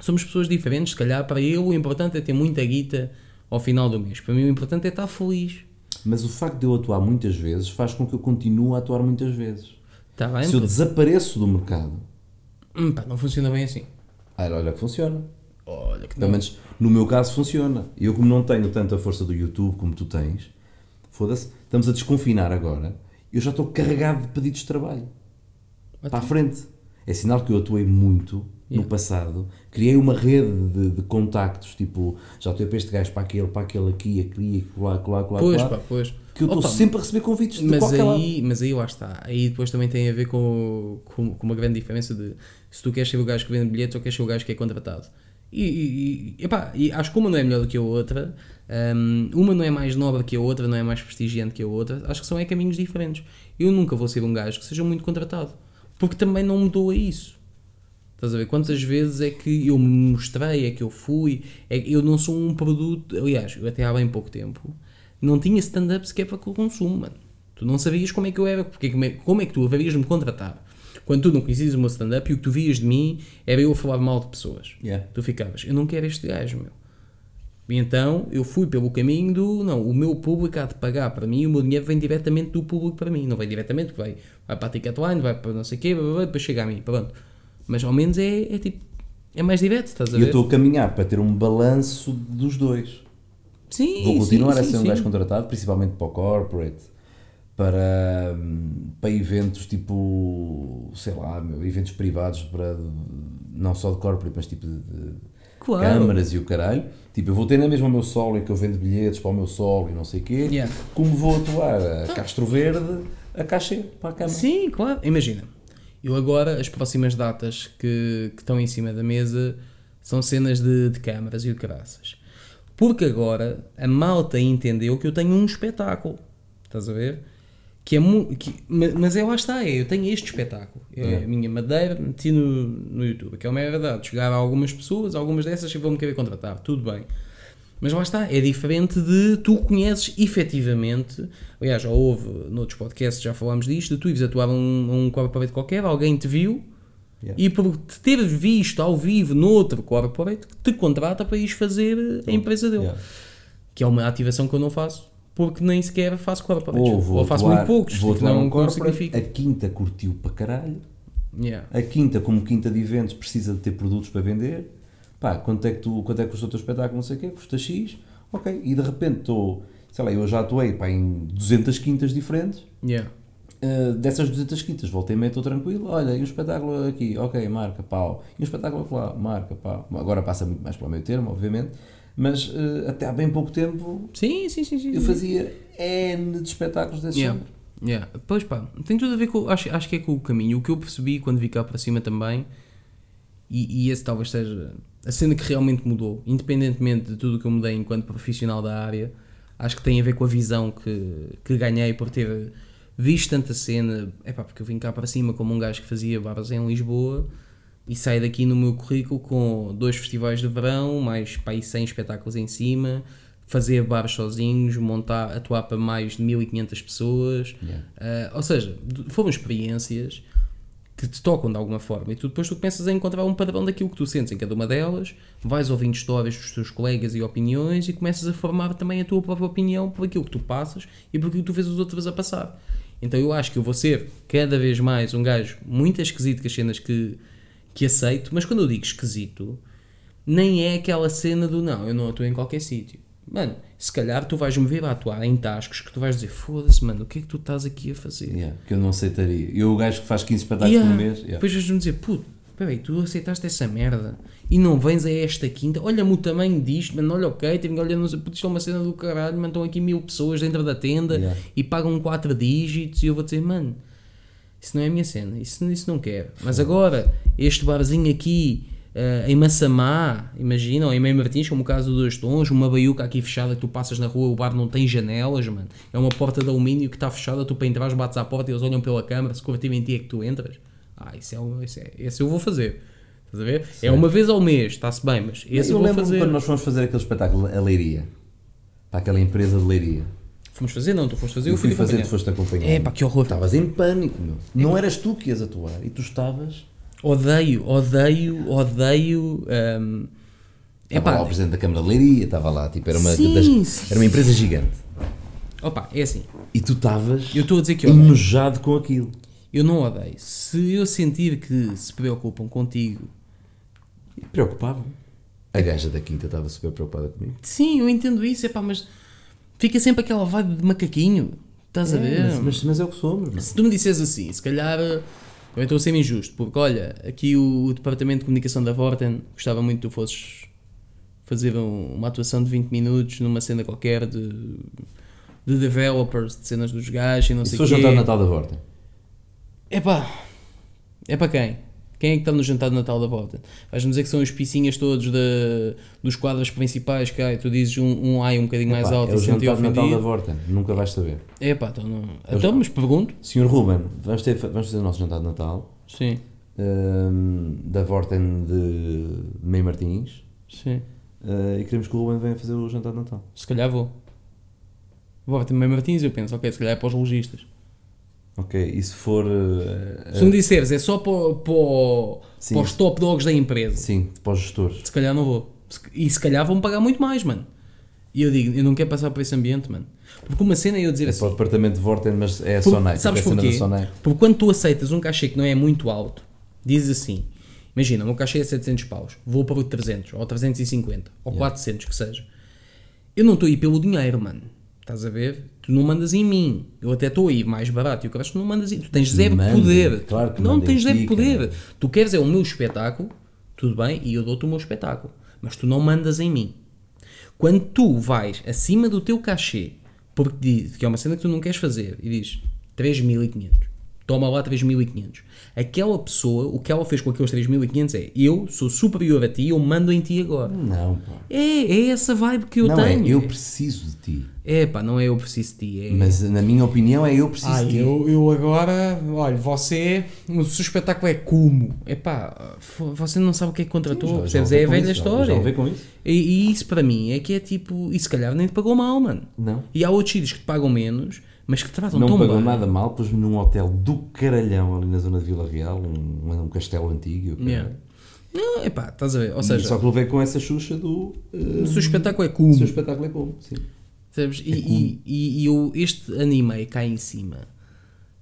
Somos pessoas diferentes, se calhar para ele o importante é ter muita guita ao final do mês. Para mim o importante é estar feliz. Mas o facto de eu atuar muitas vezes faz com que eu continue a atuar muitas vezes. Está bem? Se eu desapareço do mercado, Hum, pá, não funciona bem assim. olha, olha que funciona. Olha que Pelo menos no meu caso funciona. Eu, como não tenho tanta força do YouTube como tu tens, foda-se, estamos a desconfinar agora. Eu já estou carregado de pedidos de trabalho. Para a frente. É sinal que eu atuei muito no Yeah. passado. Criei uma rede de, de contactos, tipo, já estou para este gajo, para aquele, para aquele aqui, aqui, lá, lá, lá, Pois, lá. pá, pois. Que eu estou sempre a receber convites de mas qualquer lado. aí, mas aí lá está. Aí depois também tem a ver com, com, com uma grande diferença de se tu queres ser o gajo que vende bilhetes ou queres ser o gajo que é contratado. E, e, epá, e acho que uma não é melhor do que a outra, hum, uma não é mais nobre que a outra, não é mais prestigiante que a outra. Acho que são é caminhos diferentes. Eu nunca vou ser um gajo que seja muito contratado, porque também não mudou a isso. Estás a ver? Quantas vezes é que eu me mostrei, é que eu fui, é que eu não sou um produto. Aliás, eu até há bem pouco tempo não tinha stand-up sequer para consumo, mano. Tu não sabias como é que eu era, porque como é, como é que tu haverias de me contratar? Quando tu não conhecias o meu stand-up e o que tu vias de mim era eu a falar mal de pessoas. Yeah. Tu ficavas, eu não quero este gajo, meu. E então eu fui pelo caminho do, não, o meu público há de pagar para mim, o meu dinheiro vem diretamente do público para mim, não vem diretamente, vai, vai para a Ticketline, vai para não sei o quê, blá, blá, blá, depois chega a mim, pronto. Mas ao menos é, é tipo, é mais direto, estás a E ver? eu estou a caminhar para ter um balanço dos dois. Sim, Vou continuar sim, a sim, ser um sim. gajo contratado, principalmente para o corporate, para, para eventos tipo, sei lá, meu, eventos privados, para, não só de corporate, mas tipo de, de Claro. câmaras e o caralho. Tipo, eu vou ter na mesma o meu solo em que eu vendo bilhetes para o meu solo e não sei o quê, Yeah. como vou atuar a Castro Verde, a caixa para a câmara. Sim, claro. Imagina, eu agora, as próximas datas que, que estão em cima da mesa são cenas de, de câmaras e de caraças. Porque agora a malta entendeu que eu tenho um espetáculo. Estás a ver? Que é que, ma- mas é lá está, é, eu tenho este espetáculo. É Yeah. a minha madeira, meti no, no YouTube. Que é uma verdade. Chegar a algumas pessoas, algumas dessas que vão me querer contratar. Tudo bem. Mas lá está, é diferente de tu conheces efetivamente. Aliás, já houve noutros podcasts, já falámos disto, de tu ires atuar a um, um corporate qualquer, alguém te viu Yeah. e por te ter visto ao vivo noutro corporate, te contrata para ires fazer a empresa dele. Yeah. Que é uma ativação que eu não faço, porque nem sequer faço corporate. Ou vou faço atuar- muito poucos, vou tipo, atuar não, corporate, significa. A quinta curtiu para caralho. Yeah. A quinta, como quinta de eventos, precisa de ter produtos para vender. Pá, quanto é que, tu, quanto é que custa o teu espetáculo? Não sei o quê, custa X. Ok, e de repente estou, sei lá, eu já atuei pá, em 200 quintas diferentes. Yeah. Uh, dessas 200 quintas, voltei meia, estou tranquilo. Olha, e um espetáculo aqui, ok, marca, pau. E um espetáculo lá, marca, pau. Agora passa muito mais para o meio termo, obviamente. Mas uh, até há bem pouco tempo Sim, sim, sim. sim, eu fazia N de espetáculos desse Yeah. género. Yeah. Pois pá, tem tudo a ver com. Acho, acho que é com o caminho. O que eu percebi quando vi cá para cima também, e, e esse talvez seja a cena que realmente mudou, independentemente de tudo o que eu mudei enquanto profissional da área, acho que tem a ver com a visão que, que ganhei por ter visto tanta cena. É pá, porque eu vim cá para cima como um gajo que fazia bares em Lisboa e saí daqui no meu currículo com dois festivais de verão, mais pá, aí 100 espetáculos em cima, fazer bares sozinhos, montar, atuar para mais de 1500 pessoas. Yeah. Ah, ou seja, foram experiências que te tocam de alguma forma e tu depois tu começas a encontrar um padrão daquilo que tu sentes em cada uma delas, vais ouvindo histórias dos teus colegas e opiniões e começas a formar também a tua própria opinião por aquilo que tu passas e por aquilo que tu vês os outros a passar. Então eu acho que eu vou ser cada vez mais um gajo muito esquisito com as cenas que, que aceito, mas quando eu digo esquisito, nem é aquela cena do não, eu não atuo em qualquer sítio. Mano, se calhar tu vais-me ver a atuar em tascos que tu vais dizer, foda-se, mano, o que é que tu estás aqui a fazer? Yeah, que eu não aceitaria. Eu, o gajo que faz 15 espetáculos Yeah. por mês. yeah. Depois vais-me dizer, puto, peraí, tu aceitaste essa merda e não vens a esta quinta, olha-me o tamanho disto, mano, olha ok, tive, olha, não sei, puto, isto é uma cena do caralho, mano, estão aqui mil pessoas dentro da tenda Yeah. e pagam 4 dígitos e eu vou dizer, mano, isso não é a minha cena, isso, isso não quero. Mas agora, este barzinho aqui eh, em Massamá, imagina, ou em Meio Martins, como o caso dos Dois Tons, uma baiuca aqui fechada que tu passas na rua, o bar não tem janelas, mano. É uma porta de alumínio que está fechada, tu para entrar bates à porta e eles olham pela câmara, se curtirem em ti é que tu entras. Ah, isso é, um- isso é esse eu vou fazer. Estás a ver? É uma vez ao mês, está-se bem, mas esse eu, eu vou fazer. quando nós fomos fazer aquele espetáculo, a Leiria. Para aquela empresa de Leiria. Fomos fazer, não, tu foste fazer, Eu eu fui fazer, tu foste acompanhar. É pá, que horror. Estavas em pânico, meu. Não eras tu que ias atuar e tu estavas. Odeio, odeio, odeio. hum, Estava lá o presidente da Câmara de Leiria, estava lá, tipo, era uma, Sim, das- sim. era uma empresa gigante. opa, é assim. E tu estavas Eu estou a dizer que odeio. enojado com aquilo. Eu não odeio. Se eu sentir que se preocupam contigo, E preocupava A gaja da quinta estava super preocupada comigo. sim, eu entendo isso, epá, mas fica sempre aquela vibe de macaquinho. Estás a ver? mas, mas, mas é o que somos, não? Se tu me disseres assim, se calhar eu estou a ser injusto, porque olha, aqui o, o departamento de comunicação da Vorten gostava muito que tu fosses fazer um- uma atuação de 20 minutos numa cena qualquer de, de developers, de cenas dos gajos e não E se sei for o quê. jantar de Natal da Vorta? Epá, é para quem? Quem é que está no jantar de Natal da Vorten? Vais-me dizer que são os picinhas todos da, dos quadros principais que há e tu dizes um, um ai um bocadinho mais Epá, alto é e o senti jantar de Natal da. Vorta. Nunca vais saber. Epá, então não. Então, mas pergunto. Senhor Ruben, vamos, ter, vamos fazer o nosso jantar de Natal. Sim, hum, da Vorten de Meio Martins. sim. Uh, e queremos que o Ruben venha fazer o jantar de Natal. Se calhar vou. Ter meio Martins eu penso, ok, se calhar é para os lojistas. Ok, e se for. uh, Se me disseres é só para, para, para os top dogs da empresa, Sim, para os gestores. se calhar não vou. E se calhar vão pagar muito mais, mano. E eu digo, eu não quero passar por esse ambiente, mano. Porque uma cena é eu dizer É assim. para o departamento de Vorten, mas é a Por- Sonai. sabes é porquê? Porque quando tu aceitas um cachê que não é muito alto, dizes assim: imagina, o meu cachê é 700 paus, vou para o 300, ou 350, ou 400 que seja. Eu não estou a ir pelo dinheiro, mano. Estás a ver? Tu não mandas em mim. Eu até estou a ir mais barato e o que tu não mandas em. Tu tens zero Manda, poder. claro que não tens zero ti, poder. cara. Tu queres é o meu espetáculo, tudo bem, e eu dou-te o meu espetáculo. Mas tu não mandas em mim. Quando tu vais acima do teu cachê, porque diz que é uma cena que tu não queres fazer, e dizes 3.500, toma lá 3.500. Aquela pessoa, o que ela fez com aqueles 3.500 é eu sou superior a ti, eu mando em ti agora. Não, pá. É, é essa vibe que eu não tenho. é, eu preciso de ti. É pá, não é eu preciso de ti. É... Mas na minha opinião é eu preciso Ai, de ti. eu, eu agora, olha, você, o seu espetáculo é como? É pá, você não sabe o que é que contratou, Já- já percebes? levei É a velha isso, já- história. Já levei com isso? E, e isso para mim é que é tipo, e se calhar nem te pagou mal, mano. Não. E há outros sítios que te pagam menos, mas que tratam Não tão pagou bem. nada mal, pus-me num hotel do caralhão ali na zona de Vila Real, um, um castelo antigo. o. Yeah. Não, é pá, estás a ver? Ou seja, só que levei com essa xuxa do. eh, o seu espetáculo é o como. seu espetáculo é como, sim. Sabes? E, e, e, e eu, este anime cá em cima,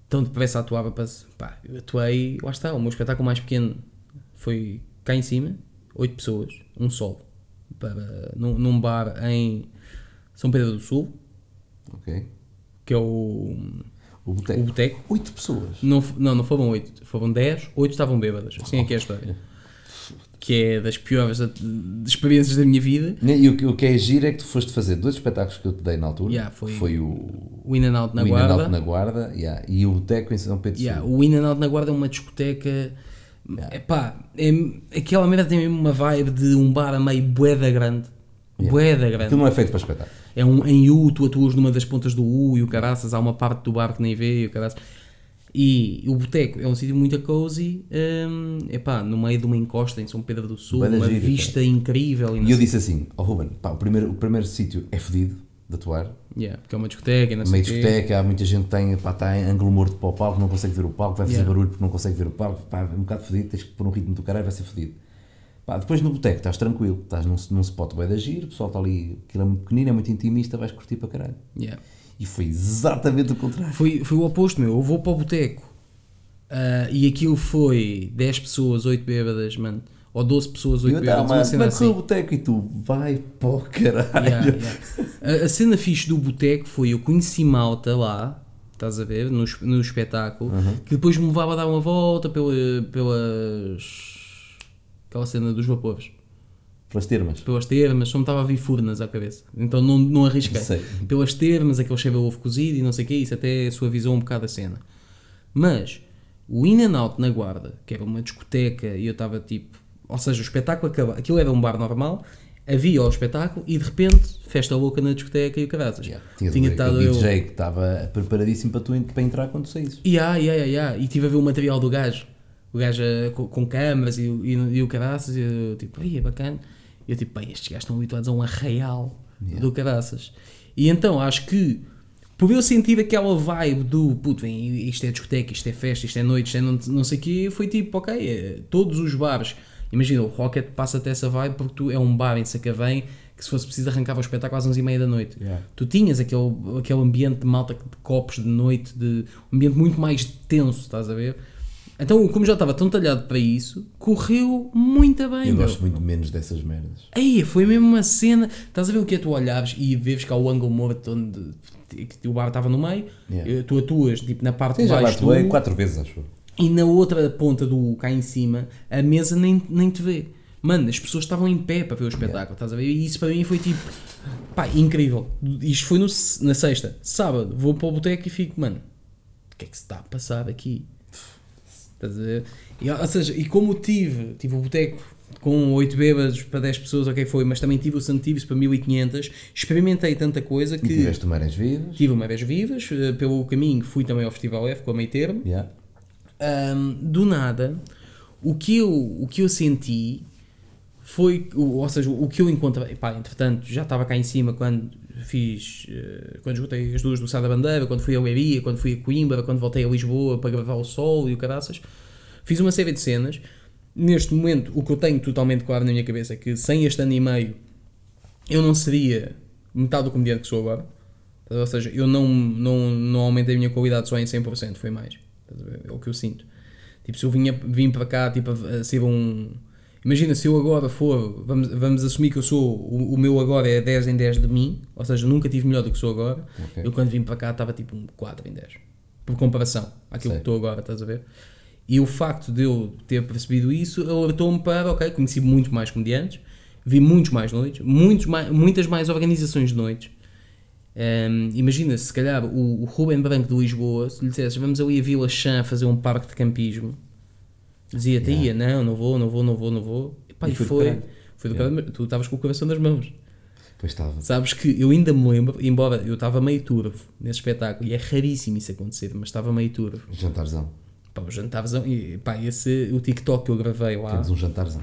tão depressa atuava para. Pá, eu atuei, lá está, o meu espetáculo mais pequeno foi cá em cima, 8 pessoas, um solo, para, num, num bar em São Pedro do Sul, Ok. Que é o, O o boteco. Boteco. Oito pessoas. Não, não, não foram 8, foram 10, 8 estavam bêbadas. Assim é que é a história. Que é das piores experiências da minha vida. E o, que- o que é giro é que tu foste fazer dois espetáculos que eu te dei na altura. Yeah, foi- o, O In and Out na o In and Out Guarda. na Guarda yeah, e o Boteco em São Pedro Yeah, Sul. o In and Out na Guarda é uma discoteca. Epá, é, aquela merda tem mesmo uma vibe de um bar a meio boeda grande. Yeah. Boeda grande. Aquilo não é feito para espetáculo. É um, em U, tu atuas numa das pontas do U e o caraças, há uma parte do bar que nem vê e o caraças. E o boteco é um sítio muito cozy, hum, epá, no meio de uma encosta em São Pedro do Sul, Bué da uma vista incrível. E, E eu disse assim: Ó Ruben, pá, o primeiro, o primeiro sítio é fedido de atuar. Yeah, porque é uma discoteca não sei Meio o quê. discoteca, há muita gente que tem, pá, está em ângulo morto para o palco, não consegue ver o palco, vai fazer Yeah. barulho porque não consegue ver o palco, pá, é um bocado fedido, tens que pôr um ritmo do caralho, vai ser fedido. Pá, depois no boteco estás tranquilo, estás num, num spot bem da giro, o pessoal está ali, aquilo é muito pequenino, é muito intimista, vais curtir para caralho. Yeah. E foi exatamente o contrário. Foi, foi o oposto, meu. Eu vou para o boteco ah, e aquilo foi 10 pessoas, 8 bêbadas, mano. Ou 12 pessoas, 8 E eu bêbadas, uma mas com o assim. boteco e tu, vai para o caralho. Yeah, yeah. A, a cena fixe do boteco foi eu conheci malta lá, estás a ver, no, no espetáculo, Uhum. que depois me levava a dar uma volta pela, pelas. Aquela cena dos vapores. Pelas termas. Pelas termas, só me estava a vir furnas à cabeça. Então não, não arrisquei. Sei. Pelas termas, aquele cheiro a ovo cozido e não sei o que, isso até suavizou um bocado a cena. Mas o In and Out na Guarda, que era uma discoteca e eu estava tipo. Ou seja, o espetáculo acaba. Aquilo era um bar normal, havia o espetáculo e de repente festa louca na discoteca e o caraças. Yeah. Tinha, Tinha estado o eu. DJ que estava preparadíssimo para, tu, para entrar quando saísses. Yeah, yeah, yeah, yeah. E estive a ver o material do gajo. O gajo eh, com, com câmaras e, o- e, e o caraças. E eu tipo, aí é bacana. E eu tipo, bem, estes gajos estão habituados a um arraial do caraças. E então acho que por eu sentir aquela vibe do puto, vem, isto é discoteca, isto é festa, isto é noite, isto é não, não sei o quê, foi tipo, ok, eh, todos os bares. Imagina, o Rocket passa-te essa vibe porque tu é um bar em Sacavém que se fosse preciso arrancava o espetáculo às 11h30 da noite. Yeah. Tu tinhas aquele, aquele ambiente de malta de copos de noite, de um ambiente muito mais tenso, estás a ver? Então, como já estava tão talhado para isso, correu muito bem. Eu meu. gosto muito menos dessas merdas. Aí, foi mesmo uma cena. Estás a ver o que é tu olhares e vês cá o ângulo morto onde o bar estava no meio, Yeah. eh, tu atuas tipo na parte Sim, de já baixo atuei do- quatro vezes, acho e na outra ponta do cá em cima, a mesa nem, nem te vê. Mano, as pessoas estavam em pé para ver o espetáculo, estás a ver? E isso para mim foi tipo, pá, incrível. Isto foi no, na sexta. Sábado, vou para o boteco e fico, mano, o que é que se está a passar aqui? Estás a ver? E, ou seja, e como tive, tive o boteco com 8 bêbados para 10 pessoas, ok, foi, mas também tive o Santives para 1500, experimentei tanta coisa E que tiveste marés vivas. tive uma vez vivas, eh, pelo caminho fui também ao Festival F com a meio termo, Yeah. Ahm, do nada, o que eu, o que eu senti foi, ou seja, o que eu encontrei, pá, entretanto, já estava cá em cima quando fiz, eh, quando esgotei as duas do Sá da Bandeira, quando fui a Leiria, quando fui a Coimbra, quando voltei a Lisboa para gravar o Sol e o Caraças, fiz uma série de cenas. Neste momento, o que eu tenho totalmente claro na minha cabeça é que sem este ano e meio eu não seria metade do comediante que sou agora. Ou seja, eu não, não, não aumentei a minha qualidade só em 100%, foi mais. É o que eu sinto. Tipo, se eu vinha, vim para cá tipo, a ser um. Imagina, se eu agora for. Vamos, vamos assumir que eu sou. O, o meu agora é 10 em 10 de mim, ou seja, nunca tive melhor do que sou agora. Ok. Eu quando vim para cá estava tipo um 4 em 10. Por comparação àquilo Sei. que estou agora, estás a ver? E o facto de eu ter percebido isso alertou-me para, ok, conheci muito mais comediantes, vi muitos mais noites, muitos mais, muitas mais organizações de noites Hum, imagina, se calhar o, o Ruben Branco de Lisboa, se lhe dissesse vamos ali a Vila Chã fazer um parque de campismo, dizia-te, Yeah. ia, não, não vou, não vou, não vou, não vou. E, pá, E e foi foi, do Yeah. tu estavas com o coração nas mãos. Pois estava. Sabes que eu ainda me lembro, embora eu estava meio turvo nesse espetáculo, e é raríssimo isso acontecer, mas estava meio turvo. Jantarzão. Pá, o jantarzão, e pá, esse, o TikTok que eu gravei lá, Temos um jantarzão.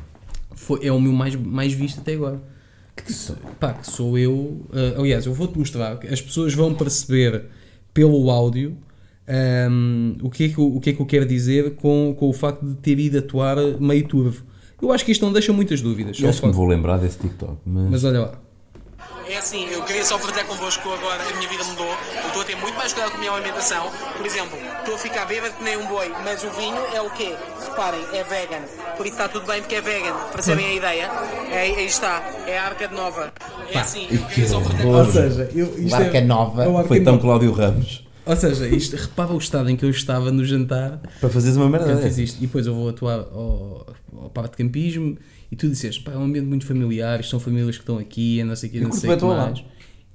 foi, é o meu mais, mais visto até agora. Que, sou- pá, que sou eu. ah, aliás, eu vou-te mostrar, que as pessoas vão perceber pelo áudio ahm, o, que é que, eu- o que é que eu quero dizer com, com o facto de ter ido atuar meio turvo. Eu acho que isto não deixa muitas dúvidas. Eu acho que me vou lembrar desse TikTok, mas. Mas olha lá. É assim, eu queria só partilhar convosco agora, a minha vida mudou. Eu estou a ter muito mais cuidado com a minha alimentação. Por exemplo, estou a ficar bêbado que nem um boi, mas o vinho é o quê? Reparem, é vegan. Por isso está tudo bem porque é vegan. Percebem a ideia? É, aí está, é a Arca de Nova. É assim, eu queria só partilhar convosco. seja, eu, isto Marca é- nova. é Arca Foi tão. Cláudio Ramos. Ou seja, isto, repara o estado em que eu estava no jantar Para fazeres uma merda quando fiz isto. E depois eu vou atuar ao, ao de campismo e tu disseste, pá, é um ambiente muito familiar, isto são famílias que estão aqui, é não sei o que, não sei o que lá. mais.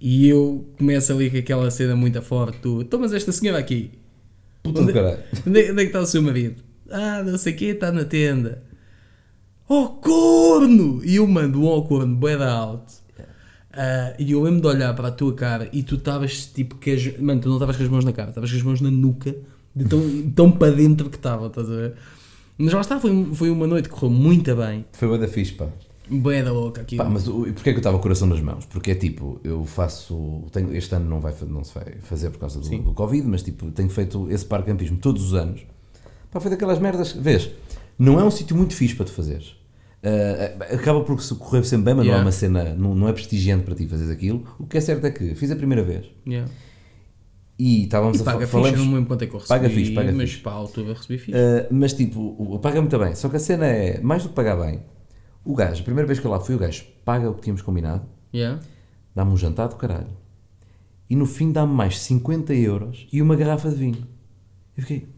E eu começo ali com aquela cena muito forte, tu, então mas esta senhora aqui, Puta do caralho. onde, é- onde é que está o seu marido? Ah, não sei o que, está na tenda. Oh, corno! E eu mando um ao corno, bué da alto. Ah, e eu lembro de olhar para a tua cara e tu estavas tipo que as, Mano, tu não estavas com as mãos na cara, estavas com as mãos na nuca, de tão, tão para dentro que estava, estás a ver? Mas lá está, foi, foi uma noite que correu muito bem, Foi bué da fixe, pá. bué da louca aqui. Pá, mas o- porquê é que eu estava com o coração nas mãos? Porque é tipo, eu faço. Tenho, este ano não, vai, não se vai fazer por causa do, do Covid, mas tipo, tenho feito esse parque campismo todos os anos. Pá, foi daquelas merdas. Vês, não é um sítio muito fixe para tu fazeres. Ah, acaba por se correr sempre bem, mas não Yeah. é uma cena, não, não é prestigiante para ti fazeres aquilo. O que é certo é que fiz a primeira vez Yeah. e estávamos E a paga falar. fixe, Falamos, não me lembro quanto é que eu recebi, Paga fixe, paga mas fixe. altura recebi fixe. Uh, mas tipo, o paga muito bem. Só que a cena é, mais do que pagar bem, o gajo, a primeira vez que eu lá fui, o gajo paga o que tínhamos combinado, Yeah. dá-me um jantar do caralho. E no fim dá-me mais 50 euros e uma garrafa de vinho. Eu fiquei,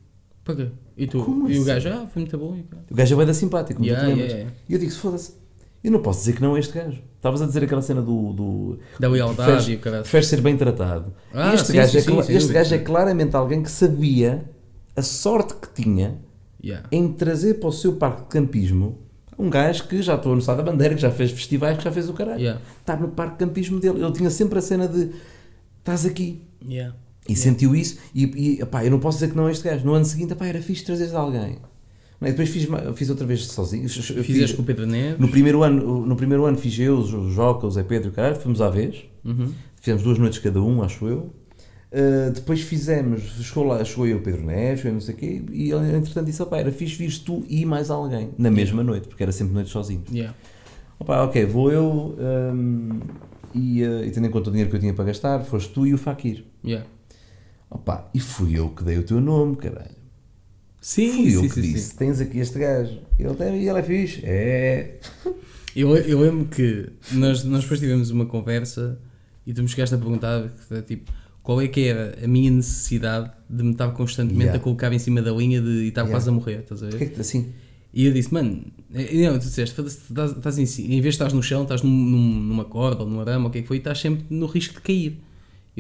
Para quê? E tu? Como e o assim? gajo, ah, foi muito bom. E, o gajo é bem da simpático, como Yeah, tu te lembras. yeah, yeah. E eu digo, foda-se, eu não posso dizer que não é este gajo. Estavas a dizer aquela cena do. do Da lealdade preferes- e o caralho. Preferes ser bem tratado. Ah, este sim, gajo, sim, é, sim, cla- sem este dúvida. gajo é claramente alguém que sabia a sorte que tinha Yeah. em trazer para o seu parque de campismo um gajo que já estou no Sá da Bandeira, que já fez festivais, que já fez o caralho. Yeah. Está no parque de campismo dele. Ele tinha sempre a cena de estás aqui. Yeah. E sentiu isso. E, e epá, eu não posso dizer que não é este gajo. No ano seguinte, epá, era fixe trazeres alguém. É? Depois fiz, fiz outra vez sozinho. Eu fiz- Fizeste com o Pedro Neves. no primeiro ano, no primeiro ano fiz eu, o Joca, o Zé Pedro e o caralho, fomos à vez. Uhum. Fizemos duas noites cada um, acho eu. Uh, depois fizemos, chegou lá, chegou eu o Pedro Neves, eu não sei o quê, e ele entretanto disse, opá, era fixe vires tu e mais alguém, na mesma noite, porque era sempre noite sozinho. Yeah. Opá, ok, vou eu, um, e, uh, e tendo em conta o dinheiro que eu tinha para gastar, foste tu e o Fakir. Yeah. Opá, e fui eu que dei o teu nome, caralho. Sim, Fui eu sim, que sim, disse, sim. tens aqui este gajo. Ele, tem, e ele é fixe. É. Eu, eu lembro que nós, nós depois tivemos uma conversa e tu me chegaste a perguntar tipo, qual é que era a minha necessidade de me estar constantemente Yeah. a colocar em cima da linha de, e estar Yeah. quase a morrer, estás a ver? Porquê que assim? E eu disse, mano, eh, não, tu disseste, estás, estás em, em vez de estás no chão, estás num- num- numa corda ou numa arame, ou o que é que foi, e estás sempre no risco de cair.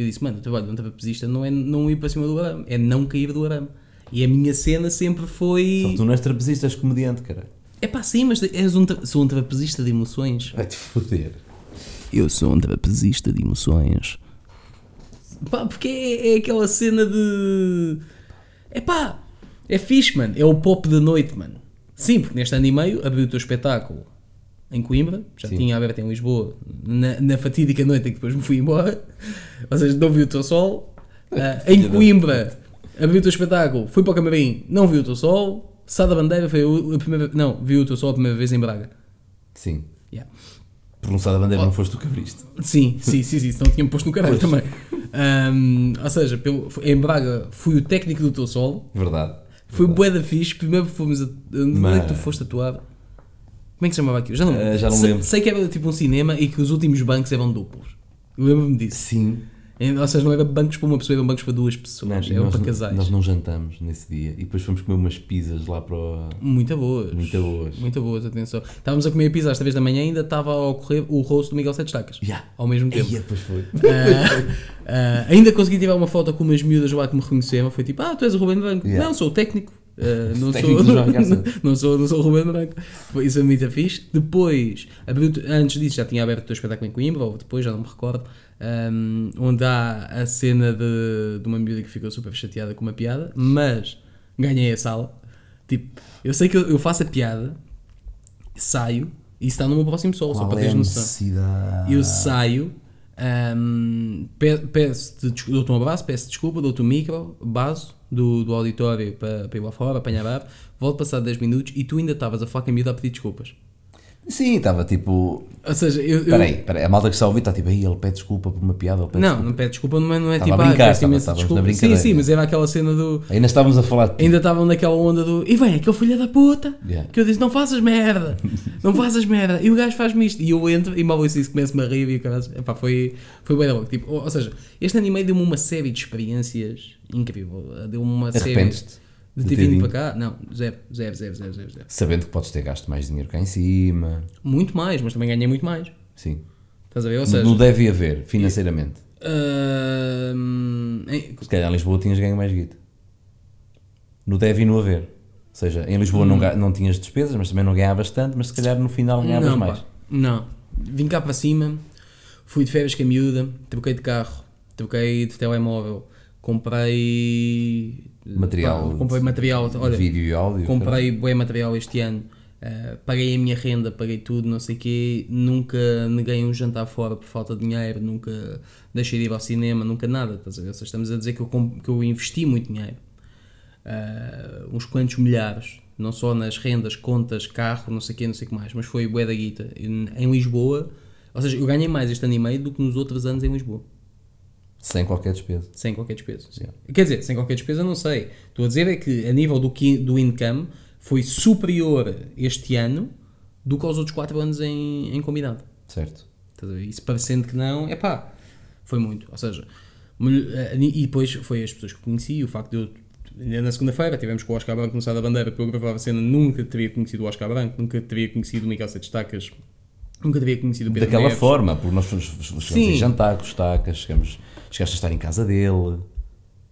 Eu disse, mano, o trabalho de um trapezista não é não ir para cima do arame, é não cair do arame. E a minha cena sempre foi. Só que tu não és trapezista, és comediante, caralho. É pá, sim, mas és um, tra- sou um trapezista de emoções. Vai-te foder. Eu sou um trapezista de emoções. Pá, porque é, é aquela cena de. É pá, é fixe, mano. É o pop da noite, mano. Sim, porque neste ano e meio abriu o teu espetáculo em Coimbra, já Sim. tinha aberto em Lisboa, na, na fatídica noite em que depois me fui embora. Ou seja, não vi o teu sol. Ah, em Coimbra abriu o teu espetáculo, fui para o Camarim, não vi o teu sol. Sá da Bandeira foi a primeira Não, vi o teu sol a primeira vez em Braga. Sim. Yeah. Pronunciado a Oh. bandeira não foste tu que abriste. Sim, sim, sim, sim, senão tinha-me posto no caralho também. Ahm, ou seja, pelo, em Braga fui o técnico do teu sol, Verdade. foi Verdade. bué da fixe, primeiro fomos a. Onde é que tu Mas- foste atuar? Como é que se chamava aquilo? Já não, Eh, já não sei, lembro. sei que era tipo um cinema e que os últimos bancos eram duplos. Lembro-me disso. Sim. Ou seja, não era bancos para uma pessoa, eram bancos para duas pessoas. Não, para casais. nós não jantamos nesse dia e depois fomos comer umas pizzas lá para o... Muito boas. Muito boas. Muito boas, atenção. Estávamos a comer pizza às três da manhã e ainda estava a ocorrer o rosto do Miguel Sete Estacas. Yeah. Ao mesmo tempo. Ia, depois foi. Ah, ah, ainda consegui tirar uma foto com umas miúdas lá que me reconheceram. Foi tipo, ah, tu és o Ruben Branco. Yeah. Não, sou o técnico. Ah, não, sou, Ricardo não, sou, não sou o Ruben Branco. Isso é muito fixe. Depois, antes disso, já tinha aberto o teu espetáculo em Coimbra, ou depois, já não me recordo. ahm, onde há a cena de, de uma miúda que ficou super chateada com uma piada, mas ganhei a sala. Tipo, eu sei que eu, eu faço a piada, saio e está no meu próximo solo, só para é teres noção. Eu saio, ahm, pe- peço-te dou-te um abraço, peço desculpa, dou-te um micro, baso do, do auditório para, para ir lá fora, apanhar ar, volto passar 10 minutos e tu ainda estavas a faca em miúda a pedir desculpas. Sim, estava tipo... Ou seja, eu. eu- Espera aí, espera aí, a malta que está a ouvir está tipo, aí ele pede desculpa por uma piada, ele pede não, desculpa. não pede desculpa, não é, não é tipo, a ah, brincar, peço estava- imensa estávamos desculpa. na Sim, sim, mas era aquela cena do. Ainda estávamos a falar de ti. Ainda estavam naquela onda do. E vem, aquele filho da puta. Yeah. Que eu disse: não faças merda. Não faças merda. E o gajo faz-me isto. E eu entro e mal isso, começo-me a rir e o caralho. Epá, foi, foi bem da boca. Tipo, ou, ou seja, este anime deu-me uma série de experiências incrível. Deu-me uma série. Arrependes-te De ter vindo para cá? Não, zero, zero, zero, zero, zero, zero. Sabendo que podes ter gasto mais dinheiro cá em cima. Muito mais, mas também ganhei muito mais. Sim. Estás a ver? Ou seja, Não deve haver, financeiramente. hum, em- Se calhar em Lisboa tinhas ganho mais guita. No deve e no haver. Ou seja, em Lisboa não, ga- não tinhas despesas, mas também não ganhavas tanto, mas se calhar no final ganhavas não, mais. pá, não. Vim cá para cima, fui de férias com a miúda, troquei de carro, troquei de telemóvel, comprei Material pá, comprei material, olha, Vídeo e áudio. comprei bem material este ano, eh, paguei a minha renda, paguei tudo, não sei o quê, nunca neguei um jantar fora por falta de dinheiro, nunca deixei de ir ao cinema, nunca nada, estás a ver? Estamos a dizer que eu, que eu investi muito dinheiro. Ah, uns quantos milhares, não só nas rendas, contas, carro, não sei o quê, não sei o que mais, mas foi bué da guita. Em Lisboa, ou seja, eu ganhei mais este ano e meio do que nos outros anos em Lisboa, Sem qualquer despesa. sem qualquer despesa. Yeah. Quer dizer, sem qualquer despesa não sei. Estou a dizer é que a nível do, do income foi superior este ano do que aos outros 4 anos em, em combinado. Certo. Isso parecendo que não, é pá, foi muito. Ou seja, eh, e depois foi as pessoas que conheci, o facto de eu. Na segunda-feira tivemos com o Oscar Branco no Sá da Bandeira, que eu gravava a cena, nunca teria conhecido o Oscar Branco, nunca teria conhecido o Miguel Sete Estacas, nunca teria conhecido o Pedro Daquela Neves. forma, porque nós fomos, Sim. a jantar com os tacas, chegamos, chegaste a estar em casa dele,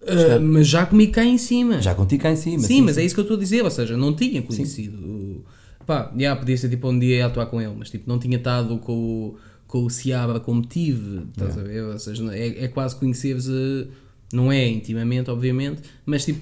Ah, mas já comigo cá em cima. já contigo cá em cima. sim, mas é isso que eu estou a dizer, ou seja, não tinha conhecido. Pá, já podia ser tipo um dia a atuar com ele, mas tipo, não tinha estado com o, com o como tive, estás a ver? Ou seja, é, é quase conhecer-vos, eh, não é intimamente, obviamente, mas tipo,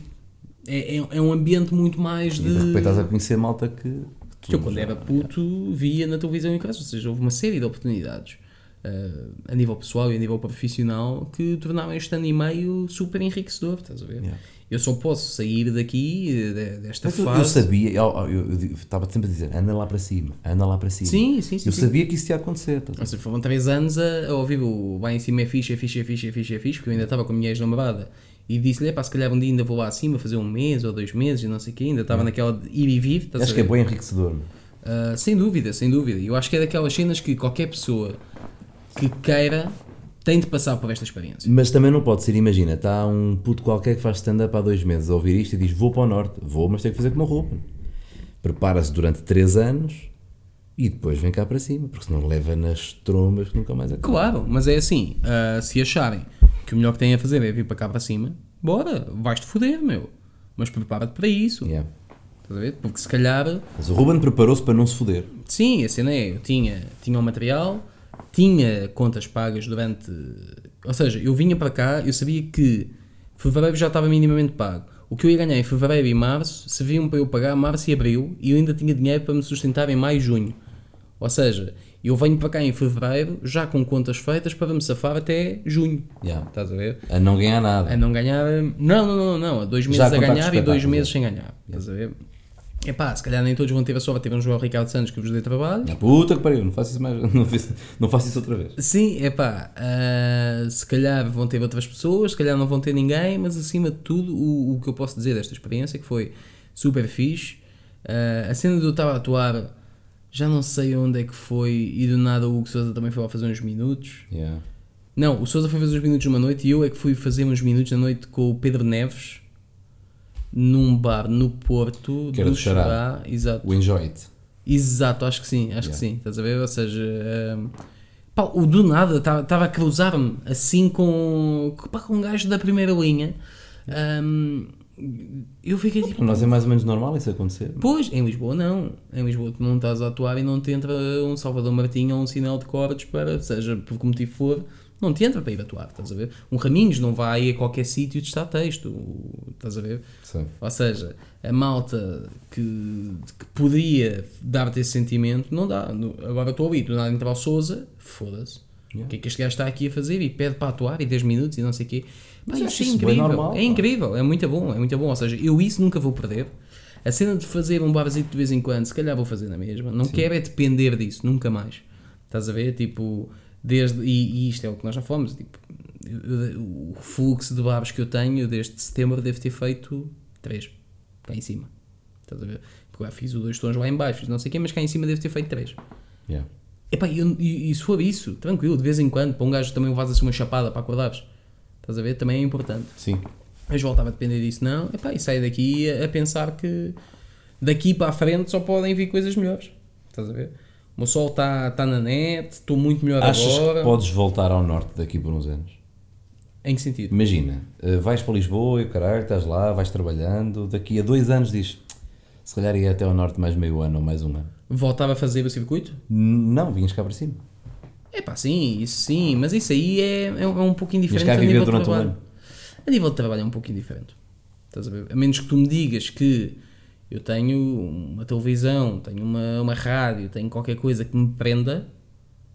é, é, é um ambiente muito mais E de. de repente estás a conhecer malta que, que eu quando era puto via na televisão em casa, ou seja, houve uma série de oportunidades. Eh, a nível pessoal e a nível profissional que tornaram este ano e meio super enriquecedor, estás a ver? Yeah. Eu só posso sair daqui eh, de- desta Mas fase. eu sabia, eu, eu- eu estava sempre a dizer, anda lá para cima, anda lá para cima. Sim, sim, sim. eu sim. sabia que isso ia acontecer. ver? Ou seja, foram 3 anos a, a ouvir o vai em cima é fixe, é fixe, é fixe, é fixe, é fixe, porque eu ainda estava com a minha ex-namorada e disse-lhe, pá, se calhar um dia ainda vou lá acima fazer um mês ou dois meses e não sei o quê, ainda estava naquela de ir e vir, Acho que é bem enriquecedor. Ah, sem dúvida, sem dúvida. Eu acho que é daquelas cenas que qualquer pessoa que queira tem de passar por esta experiência. Mas também não pode ser, imagina, está um puto qualquer que faz stand-up há dois meses a ouvir isto e diz vou para o norte, vou, mas tenho que fazer como o Ruben. Prepara-se durante três anos e depois vem cá para cima, porque senão leva nas trombas que nunca mais acaba. Claro, mas é assim, ah, se acharem que o melhor que têm a fazer é vir para cá para cima, bora, vais-te foder, meu. Mas prepara-te para isso. Yeah. Estás a ver? Porque se calhar Mas o Ruben preparou-se para não se foder. Sim, a cena é, eu tinha, tinha o material, tinha contas pagas durante... Ou seja, eu vinha para cá, eu sabia que fevereiro já estava minimamente pago. O que eu ia ganhar em fevereiro e março, serviam para eu pagar março e abril, e eu ainda tinha dinheiro para me sustentar em maio e junho. Ou seja, eu venho para cá em fevereiro, já com contas feitas, para me safar até junho. Yeah. Estás a ver? A não ganhar nada. A não ganhar. Não, não, não, não. Dois meses a ganhar e dois meses é. sem ganhar. Estás a ver? Epá, se calhar nem todos vão ter a sorte. Teve um João Ricardo Santos que vos dei trabalho. Na puta que pariu, não faço isso mais, não, fiz- não faço isso outra vez. Sim, é pá, se calhar vão ter outras pessoas, se calhar não vão ter ninguém, mas acima de tudo, o, o que eu posso dizer desta experiência que foi super fixe. Ah, a cena de eu estar a atuar, já não sei onde é que foi, e do nada o Hugo Souza também foi lá fazer uns minutos. Yeah. Não, o Sousa foi fazer uns minutos numa noite e eu é que fui fazer uns minutos na noite com o Pedro Neves num bar no Porto Que era do Xará. Exato. O Enjoy It. Exato, acho que sim, acho que Yeah. sim, estás a ver? Ou seja, ehm, pá, o do nada estava a cruzar-me assim com, pá, com um gajo da primeira linha. Ehm, eu fiquei tipo, Para nós é mais ou menos normal isso acontecer. Pois, em Lisboa não. Em Lisboa tu não estás a atuar e não te entra um Salvador Martinho ou um sinal de cortes para, seja por que motivo for, não te entra para ir atuar, estás a ver? Um Raminhos não vai a qualquer sítio de estar texto, estás a ver? Sim. Ou seja, a malta que, que poderia dar-te esse sentimento, não dá. Agora estou ali, do nada entrar o Souza, foda-se. O que é que este gajo está aqui a fazer? E pede para atuar e 10 minutos e não sei o quê. Mas acho isso é incrível. normal, é pá. incrível, é muito bom, é muito bom. Ou seja, eu isso nunca vou perder. A cena de fazer um barzito de vez em quando, se calhar vou fazer na mesma. Não quero é depender disso, nunca mais. Estás a ver? Tipo, desde. E, e isto é o que nós já fomos. Tipo, o fluxo de bares que eu tenho desde setembro devo ter feito 3. Cá em cima. Estás a ver? Porque lá fiz o dois tons lá em baixo, fiz não sei o quê, mas cá em cima devo ter feito 3. Yeah. Epá, eu- e se for isso, tranquilo, de vez em quando, para um gajo também levas assim uma chapada para acordares. Estás a ver? Também é importante. Sim. Mas voltava a depender disso, não. Epá, e saio daqui a, a pensar que daqui para a frente só podem vir coisas melhores. Estás a ver? O meu sol está tá na net, estou muito melhor Achas agora. que podes voltar ao norte daqui por uns anos? Em que sentido? Imagina, eh, vais para Lisboa e o caralho, estás lá, vais trabalhando, daqui a dois anos diz se calhar ia até ao norte mais meio ano ou mais um ano. Voltava a fazer o circuito? Não, vinhas cá para cima. Epá, sim, isso sim, mas isso aí é, é, um- é pouquinho diferente cá a viver durante um ano. A nível de trabalho é um pouquinho diferente. Estás a ver? A menos que tu me digas que eu tenho uma televisão, tenho uma, uma rádio, tenho qualquer coisa que me prenda,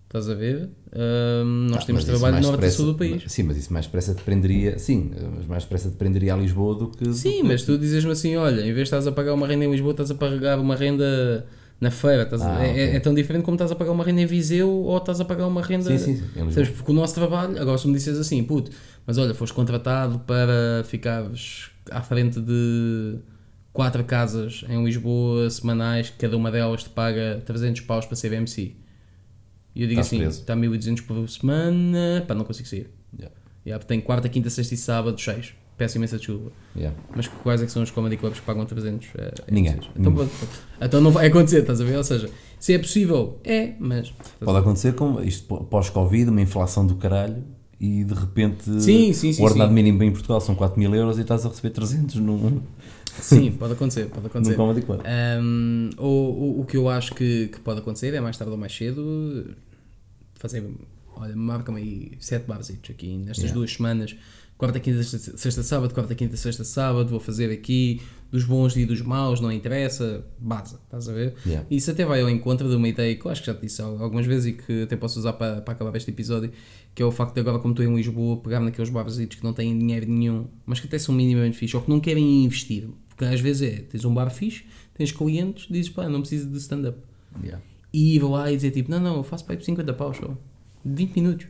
estás a ver? Ahm, nós Ah, temos mas trabalho mais norte e sul do país. Sim, mas isso mais depressa te prenderia, sim, mas mais depressa te prenderia a Lisboa do que... Sim, do mas tu dizes-me assim: olha, em vez de estás a pagar uma renda em Lisboa, estás a pagar uma renda na feira. Estás a- Ah, é, ok. é tão diferente como estás a pagar uma renda em Viseu ou estás a pagar uma renda. Sim, sim, sim. Sabes, porque o nosso trabalho, agora se me disseres assim, puto, mas olha, foste contratado para ficares à frente de quatro casas em Lisboa semanais, cada uma delas te paga 300 paus para ser MC. E eu digo Estás assim: preso. está 1200 por semana, pá, não consigo sair. Yeah, Yeah, tenho quarta, quinta, sexta e sábado, cheios. Peço imensa desculpa. yeah. Mas quais é que são os comedy clubs que pagam 300? É, é Ninguém. Então, pronto. então não vai acontecer, estás a ver? Ou seja, se é possível, é, mas. Pode acontecer com isto pó- pós-Covid, uma inflação do caralho e de repente Sim, sim, sim, o ordenado mínimo em Portugal são 4 mil euros e estás a receber 300 num, Sim, pode acontecer, pode acontecer. comedy club. Um, o, o, o que eu acho que, que pode acontecer é mais tarde ou mais cedo fazer, olha, marca-me aí sete barzitos aqui nestas Yeah. duas semanas, quarta, quinta, sexta, sexta, sábado, quarta, quinta, sexta, sábado, vou fazer aqui dos bons e dos maus, não interessa, base, estás a ver? Yeah. Isso até vai ao encontro de uma ideia que eu acho que já te disse algumas vezes e que até posso usar para, para acabar este episódio, que é o facto de agora, como estou em Lisboa, pegar naqueles barzitos que não têm dinheiro nenhum, mas que até são minimamente fixos, ou que não querem investir. Porque às vezes é, tens um bar fixe, tens clientes, dizes, pá, não preciso de stand-up. Yeah. E ir lá e dizer tipo, não, não, eu faço para aí por 50 paus só. 20 minutos.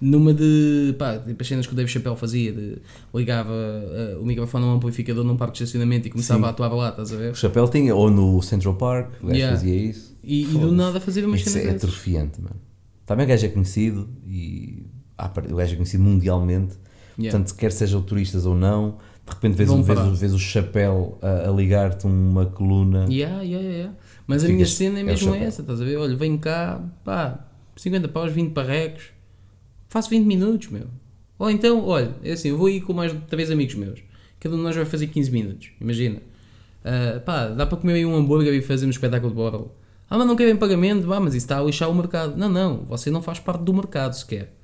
Numa de, pá, tipo as cenas que o Dave Chappelle fazia, de ligava eh, o microfone a um amplificador num parque de estacionamento e começava Sim. a atuar lá, estás a ver? O chapéu tinha, ou no Central Park, o gajo Yeah. fazia isso. E, e do nada fazer umas Isso cenas é atrofiante, mano. Também o gajo é conhecido e ah, o gajo é conhecido mundialmente. Yeah. Portanto, quer sejam turistas ou não, de repente vês, um, vês, vês o chapéu a, a ligar-te uma coluna. Yeah, yeah, yeah. Mas a minha cena é é mesmo chapéu. essa, estás a ver? Olha, venho cá, pá, 50 paus, 20 parrecos, faço 20 minutos, meu. Ou então, olha, é assim, eu vou ir com mais de 3 amigos meus, cada um de nós vai fazer 15 minutos, imagina. Ah, pá, dá para comer aí um hambúrguer e fazer um espetáculo de borrel. Ah, mas não querem pagamento, vá, mas isso está a lixar o mercado. Não, não, você não faz parte do mercado sequer.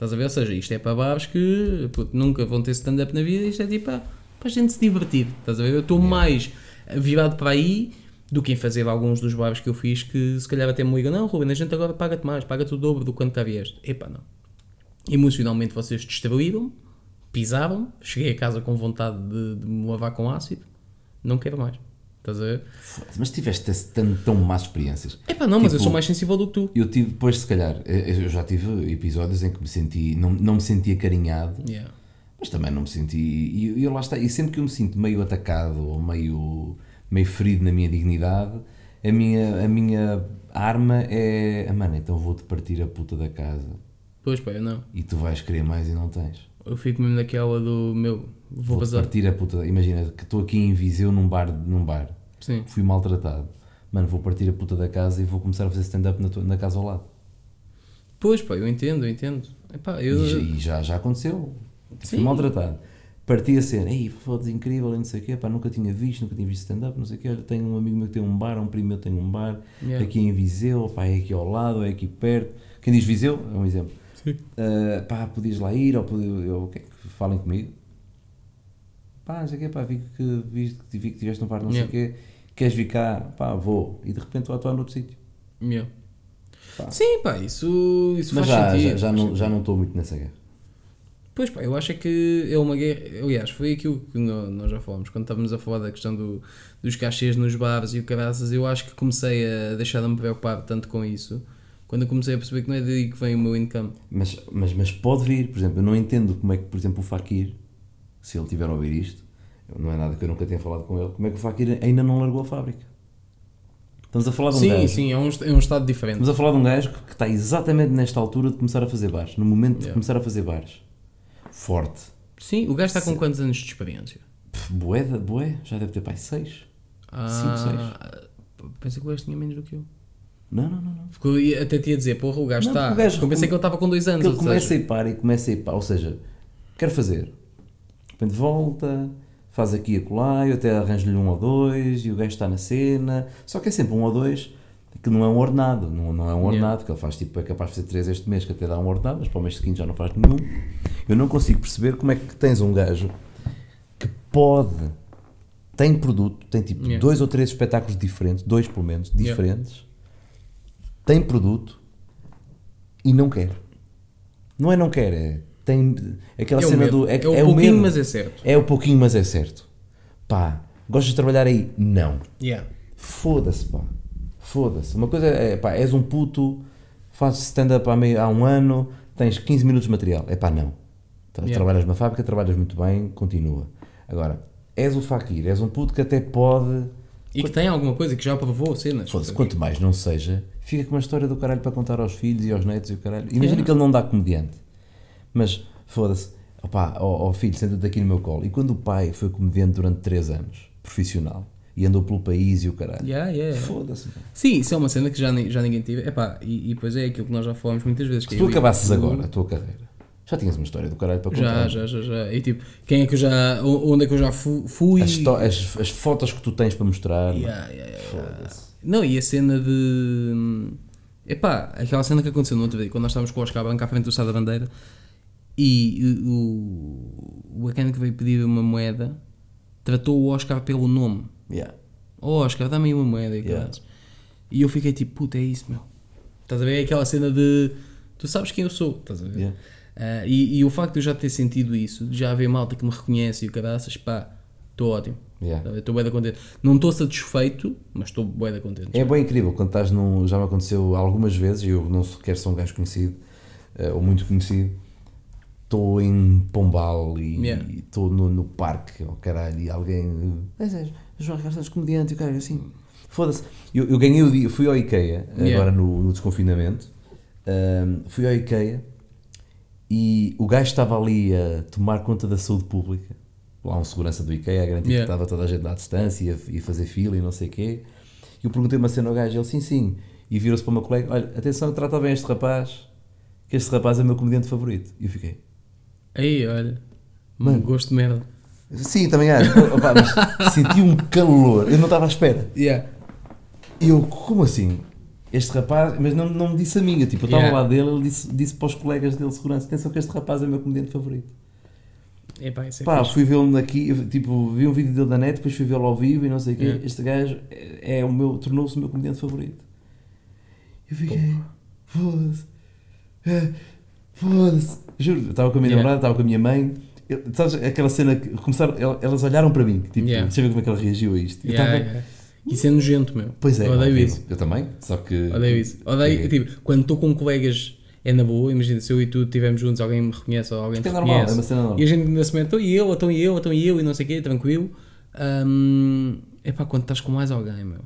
Estás a ver? Ou seja, isto é para bares que puto, nunca vão ter stand-up na vida, isto é tipo para, para a gente se divertir. Estás a ver? Eu estou mais virado para aí do que em fazer alguns dos bares que eu fiz que se calhar até me ligam, não, Ruben, a gente agora paga-te mais, paga-te o dobro do quanto cá vieste. Epá, não. Emocionalmente vocês destruíram, pisaram, cheguei a casa com vontade de, de me lavar com ácido, não quero mais. Estás a ver? Mas tiveste esse tão, más experiências. Epá, não, mas eu Tipo, sou mais sensível do que tu. Eu tive, depois, se calhar, eh, eu já tive episódios em que me senti, não, não me senti acarinhado, Yeah. mas também não me senti. E, e eu lá está, e sempre que eu me sinto meio atacado ou meio, meio ferido na minha dignidade, a minha, a minha arma é. Ah, mano, então vou-te partir a puta da casa. Pois pá, eu não. E tu vais querer mais e não tens. Eu fico mesmo naquela do meu, vou Vou bazar. partir a puta. Imagina que estou aqui em Viseu num bar, num bar. Sim. Fui maltratado. Mano, vou partir a puta da casa e vou começar a fazer stand-up na, tua- na casa ao lado. Pois pá, eu entendo, eu entendo. Epá, eu... E, já- e já, já aconteceu. Fui Sim. maltratado. Parti a cena, ei, foda incrível, não sei o quê, pá, nunca tinha visto, nunca tinha visto stand-up, não sei o quê. Olha, tenho um amigo meu que tem um bar, um primo meu que tem um bar, Yeah. aqui em Viseu, pá, é aqui ao lado, é aqui perto. Quem diz Viseu, é um exemplo. Sim. Ah, pá, podias lá ir, ou podi- eu, é falem comigo? Pá, não sei o quê, pá, vi que, vi, que- vi que tiveste um bar, não Yeah. sei o quê, queres vir cá? Pá, vou. E de repente estou a atuar noutro sítio. Yeah. Pá. Sim, pá, isso, isso Mas faz já, sentido. já, já, não, sentido. já não estou muito nessa guerra. Pois pá, eu acho é que é uma guerra. Aliás, foi aquilo que nós já falamos, quando estávamos a falar da questão do, dos cachês nos bares e o caraças, eu acho que comecei a deixar de me preocupar tanto com isso quando eu comecei a perceber que não é daí que vem o meu income. Mas, mas, mas pode vir, por exemplo, eu não entendo como é que, por exemplo, o Fakir, se ele tiver a ouvir isto, não é nada que eu nunca tenha falado com ele, como é que o Fakir ainda não largou a fábrica? Estamos a falar de um sim, gajo. sim, é um, é um estado diferente. Estamos a falar de um gajo que está exatamente nesta altura de começar a fazer bares, no momento de Yeah. começar a fazer bares. Forte. Sim, o gajo está com quantos anos de experiência? Pff, da- bué, já deve ter pai 6. Ah, pensei que o gajo tinha menos do que eu. Não, não, não. não. Porque eu ia- até te ia dizer, porra, o gajo Não, está. o gajo- eu pensei que ele estava com dois anos. Ele começa seja, a ir para e começa a ir para, ou seja, quer fazer, de repente volta, faz aqui a colar, eu até arranjo-lhe um ou dois e o gajo está na cena, só que é sempre um ou dois que não é um ordenado, não, não é um ordenado, que ele faz tipo, é capaz de fazer três este mês que até dá um ordenado, mas para o mês seguinte já não faz nenhum. Eu não consigo perceber como é que tens um gajo que pode, tem produto, tem tipo Yeah. dois ou três espetáculos diferentes, dois pelo menos, Yeah. Tem produto e não quer. Não é não quer, é tem aquela é cena medo. do É, é, o é pouquinho, mas é certo. É o pouquinho, mas é certo. Pá, gostas de trabalhar aí? Não. Yeah. Foda-se, pá. Foda-se. Uma coisa é, pá, és um puto, fazes stand-up há, meio- há um ano, tens 15 minutos de material. É pá, não. Yeah. Trabalhas numa fábrica, trabalhas muito bem, continua. Agora, és o Fakir, és um puto que até pode. E que tem alguma coisa que já provou cenas. Foda-se, quanto mais não seja, fica com uma história do caralho para contar aos filhos e aos netos e o caralho. Imagina Yeah. que ele não dá comediante. Mas, foda-se, opá, ó, ó filho, senta-te aqui no meu colo. E quando o pai foi comediante durante 3 anos, profissional, e andou pelo país e o caralho. Yeah, yeah. Foda-se. Sim, isso é uma cena que já, já ninguém tive. Epá, e, e depois é aquilo que nós já falamos muitas vezes. Se eu tu acabasses agora a tua carreira, já tinhas uma história do caralho para contar. Já, já, já, já. E tipo, quem é que eu já. Onde é que eu já fu- fui? As, as, as fotos que tu tens para mostrar. yeah, yeah, yeah. Foda-se. Não, e a cena de. Epá, aquela cena que aconteceu no outro dia, quando nós estávamos com o Oscar Branco à frente do Sá da Bandeira e o, o bacana que veio pedir uma moeda tratou o Oscar pelo nome. Yeah. Oh Oscar, dá-me aí uma moeda e Yeah. E eu fiquei tipo, puta, é isso, meu. Estás a ver? É aquela cena de. Tu sabes quem eu sou, estás a ver? Yeah. Ah, e, e o facto de eu já ter sentido isso, de já haver malta que me reconhece e o caraças, pá, estou ótimo. Yeah. Estou bem da contente. Não estou satisfeito, mas estou bem da contente. É bem incrível quando estás num. Já me aconteceu algumas vezes, e eu não sequer sou um gajo conhecido, eh, ou muito conhecido. Estou em Pombal e Yeah. estou no, no parque, oh, caralho, e alguém. "És, és, João Ricardo comediante, e o caralho, assim. Foda-se. Eu, eu ganhei o dia, fui ao IKEA, Yeah. agora no, no desconfinamento. ahm, fui ao IKEA e o gajo estava ali a tomar conta da saúde pública. Lá um segurança do IKEA a garantir Yeah. que estava toda a gente à distância e a, fazer fila e não sei o quê. E eu perguntei uma cena ao gajo, ele sim, sim. E virou-se para o meu colega, olha, atenção, trata bem este rapaz, que este rapaz é o meu comediante favorito. E eu fiquei, Aí, olha. Mano. Gosto de merda. sim, também acho. Opa, mas senti um calor, eu não estava à espera. Yeah. E eu, como assim? Este rapaz, mas não, não me disse a eu, tipo, eu estava Yeah. ao lado dele, ele disse, disse para os colegas dele de segurança, atenção que este rapaz é o meu comediante favorito. Epá, isso é Pá, fixe. fui vê-lo aqui, eu, tipo, vi um vídeo dele na net, depois fui vê-lo ao vivo e não sei o quê. Yeah. Este gajo é, é o meu, tornou-se o meu comediante favorito. Eu fiquei, foda-se, é, foda-se. Juro, eu estava com a minha Yeah. namorada, estava com a minha mãe. Eu, sabes aquela cena que começaram, el- elas olharam para mim, tipo, Yeah. deixa eu ver como é que ela reagiu a isto. Eu Yeah, estava-. Isso é nojento, meu. Pois é, Eu odeio isso. Eu também, só que. Odeio isso. Odeio, tipo, quando estou com colegas é na boa, imagina se eu e tu estivermos juntos, alguém me reconhece ou alguém te é normal, reconhece. é uma cena normal. E a gente ainda se mete, então e eu, então e eu, então e eu, e não sei o quê, tranquilo. Hum, epá, quando estás com mais alguém, meu,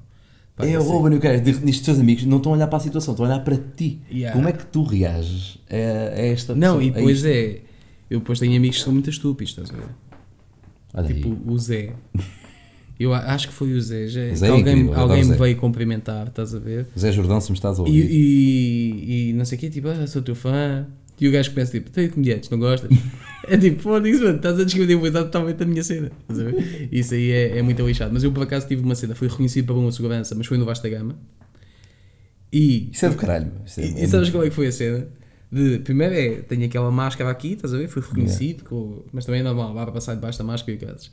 Pá, é eu sei. o Ruben e o cara, nestes teus amigos não estão a olhar para a situação, estão a olhar para ti. Yeah. Como é que tu reages a, a esta Não, pessoa? e depois isto? é. Eu depois tenho amigos que são muito estúpidos, estás a ver? Olha aí. Tipo o Zé. Eu a- acho que foi o Zé. O Zé é alguém incrível, alguém o me Zé. veio cumprimentar, estás a ver? Zé Jordão, se me estás a E, ouvir. e, e não sei o quê, tipo, ah, sou teu fã. E o gajo começa tipo, tem comediantes, não gostas? é tipo, foda-se, mano, estás a descobrir uma totalmente da minha cena. Estás a ver? Isso aí é, é muito lixado. Mas eu por acaso tive uma cena, fui reconhecido para uma segurança, mas foi no Vasta Gama. E, Isso é do caralho. Isso é- e, é e sabes qual é que foi a cena? De, primeiro é, tenho aquela máscara aqui, estás a ver? Fui reconhecido, com- mas também é normal, vai para passar debaixo da máscara e casas.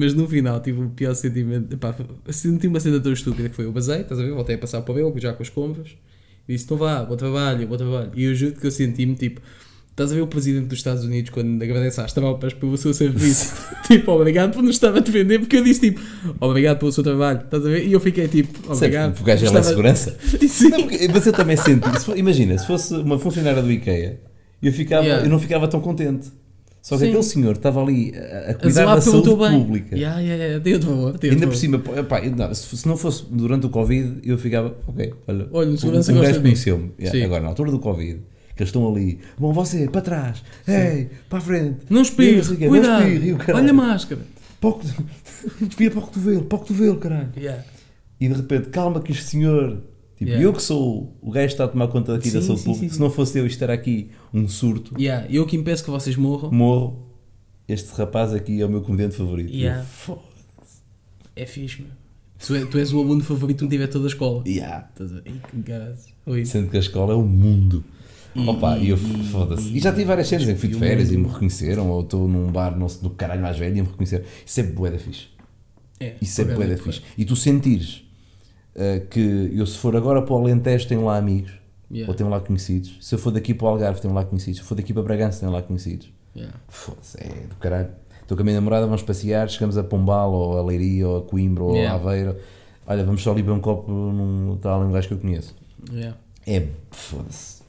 Mas no final tive o pior sentimento. Epá, senti uma cena tão estúpida que foi eu basei, estás a ver? Voltei a passar para o já com as compras. E disse: Não vá, bom trabalho, bom trabalho. E eu juro que eu senti-me tipo. Estás a ver o presidente dos Estados Unidos quando agradece às tropas pelo seu serviço? tipo, obrigado por nos estar a defender, porque eu disse tipo, obrigado pelo seu trabalho, estás a ver? E eu fiquei tipo, Sempre, obrigado. porque o gajo é lá segurança. Sim. Não, mas eu também senti. se for- imagina, se fosse uma funcionária do IKEA, eu, ficava, Yeah. eu não ficava tão contente. Só que Sim. aquele senhor estava ali a, cuidar da saúde bem. pública. Yeah, yeah, yeah. Outro valor. Tem Ainda por cima, pá, eu não, se não fosse durante o Covid, eu ficava, ok, olha, Olha, o segurança gosta gajo de conheceu-me. Yeah, agora, na altura do Covid, que eles estão ali, bom, você, para trás, ei, para a frente, Não espirre, o quê, cuidado. não espirre, e o caralho. Olha a máscara. para o espia para o cotovelo, para o cotovelo, caralho. Yeah. E de repente, calma que este senhor, tipo, Yeah. eu que sou o gajo que está a tomar conta aqui da Sim, saúde sim, pública, se não fosse eu isto era aqui um surto, Yeah. Eu que impeço que vocês morram. morro, este rapaz aqui é o meu comediante favorito. Yeah. Eu, "Foda-se." É fixe, meu. Tu, é- tu és o aluno favorito onde tiver toda a escola. Yeah. Que. Oi. Sendo que a escola é o mundo. E- Opa, e eu foda-se. E já tive várias cenas em que fui de férias e me reconheceram, ou estou num bar não do caralho mais velho e me reconheceram. Isso é bué da fixe. É, Isso é bué da fixe. E tu sentires uh, que eu, se for agora para o Alentejo, tenho lá amigos, Yeah. ou tenho lá conhecidos. Se eu for daqui para o Algarve, tenho lá conhecidos. Se eu for daqui para Bragança, tenho lá conhecidos. Yeah. Foda-se, é do caralho. Estou com a minha namorada, vamos passear, chegamos a Pombal, ou a Leiria, ou a Coimbra, ou Yeah. a Aveiro. Olha, vamos só ali beber um copo num tal um gajo que eu conheço. Yeah. É, foda-se.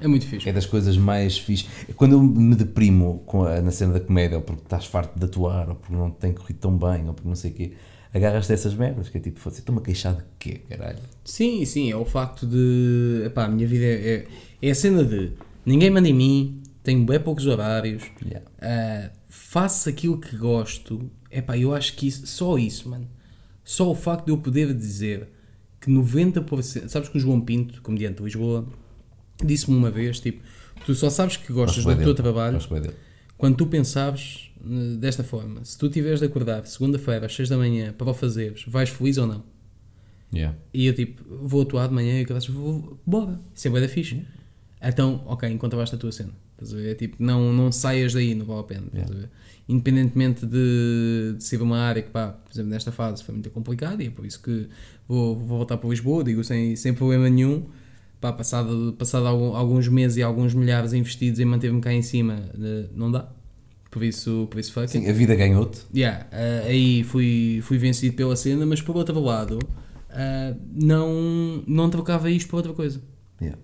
É muito fixe. É das coisas mais fixe. Quando eu me deprimo com a- na cena da comédia, ou porque estás farto de atuar, ou porque não te tem corrido tão bem, ou porque não sei o quê, agarras-te a essas merdas, que é tipo, foda-se, estou-me a queixar de quê, caralho? Sim, sim, é o facto de. Epá, a minha vida é, é, é a cena de ninguém manda em mim, tenho bem poucos horários, Yeah. ah, faço aquilo que gosto. Epá, eu acho que isso, só isso, mano. Só o facto de eu poder dizer que 90%. Sabes que o João Pinto, comediante de Lisboa, disse-me uma vez: tipo, tu só sabes que gostas do teu trabalho gosto bem dele. Quando tu pensares eh, desta forma. Se tu tiveres de acordar segunda-feira às 6 da manhã para o fazeres, vais feliz ou não? Yeah. E eu tipo, vou atuar de manhã e acabas, vou, bora, isso é da fixe. Então, ok, encontraste a tua cena. Estás a ver? É tipo, não, não saias daí, não vale a pena. Estás a? Independentemente de, de ser uma área que, pá, por exemplo, nesta fase foi muito complicada e é por isso que vou, vou voltar para Lisboa, digo sem, sem problema nenhum. Pá, passado, passado algum- alguns meses e alguns milhares investidos em manter-me cá em cima, eh, não dá. Por isso, por isso fuck. Sim, a vida ganhou-te. Yeah, ah, aí fui, fui vencido pela cena, mas por outro lado, ah, não, não trocava isto por outra coisa. Yeah.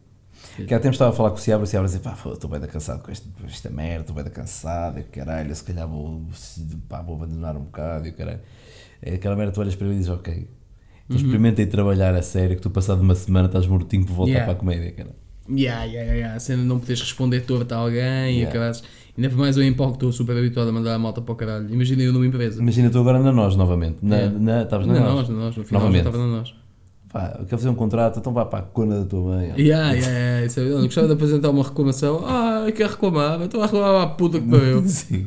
Que há tempos estava a falar com o Seabra e o Seabra dizia, pá, estou bem da cansado com com esta merda, estou bem da cansado, e caralho, se calhar vou, pá, vou abandonar um bocado, e caralho. É aquela merda, tu olhas para ele e dizes, ok, então experimentei trabalhar a sério, que tu passado uma semana estás mortinho por voltar Yeah. para a comédia, cara. Yeah, yeah, yeah. A de não poderes responder torto a alguém e Yeah. acabares. Ainda por mais eu em palco estou super habituado a mandar a malta para o caralho. Imagina eu numa empresa. Imagina, estou agora na nós novamente, na, Yeah. na, estavas na, Não, nós. nós, nós, no final Novamente. já estava na nós. Pá, eu quero fazer um contrato, então vá para a cona da tua mãe. Yeah, yeah, yeah. É- eu gostava de apresentar uma reclamação. Ah, eu quero reclamar, estou a reclamar à puta que pariu. Sim.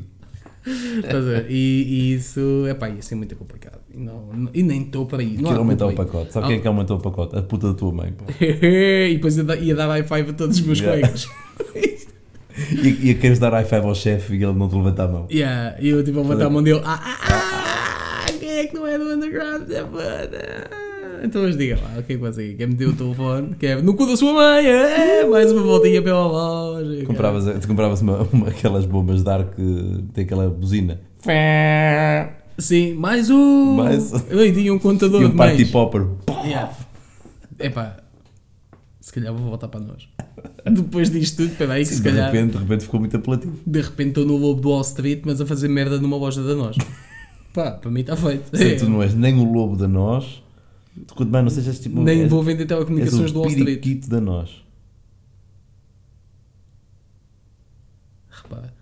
Estás a ver? E, e isso, é pá, ia ser muito complicado. E, não, e nem estou para. Não Quero aumentar o pacote. Sabe quem é que aumentou o pacote? A puta da tua mãe, pá. e depois ia dar, ia dar high five a todos os meus Yeah. colegas. E, e queres dar high five ao chefe e ele não te levanta a mão. yeah, e eu tipo a levantar a mão dele. Ah, ah, ah, quem é que não é do underground? É foda. Então mas diga lá, o que é que ser? Quer meter o telefone? Quer no cu da sua mãe? É, mais uma voltinha pela loja. Compravas, tu compravas uma, uma- aquelas bombas de ar que tem aquela buzina. Sim, mais um. Mais. Eu tinha um contador E de um party mais. popper. Yeah. Epá, se calhar vou voltar para nós. Depois disto tudo, espera aí que se de, calhar repente, de repente ficou muito apelativo. de repente estou no lobo do Wall Street, mas a fazer merda numa loja da nós. Pá, para mim está feito. Sim, tu não és nem o lobo de nós, Mais não sejas tipo. Nem és- vou vender telecomunicações do Wall Street. da nós. Repara,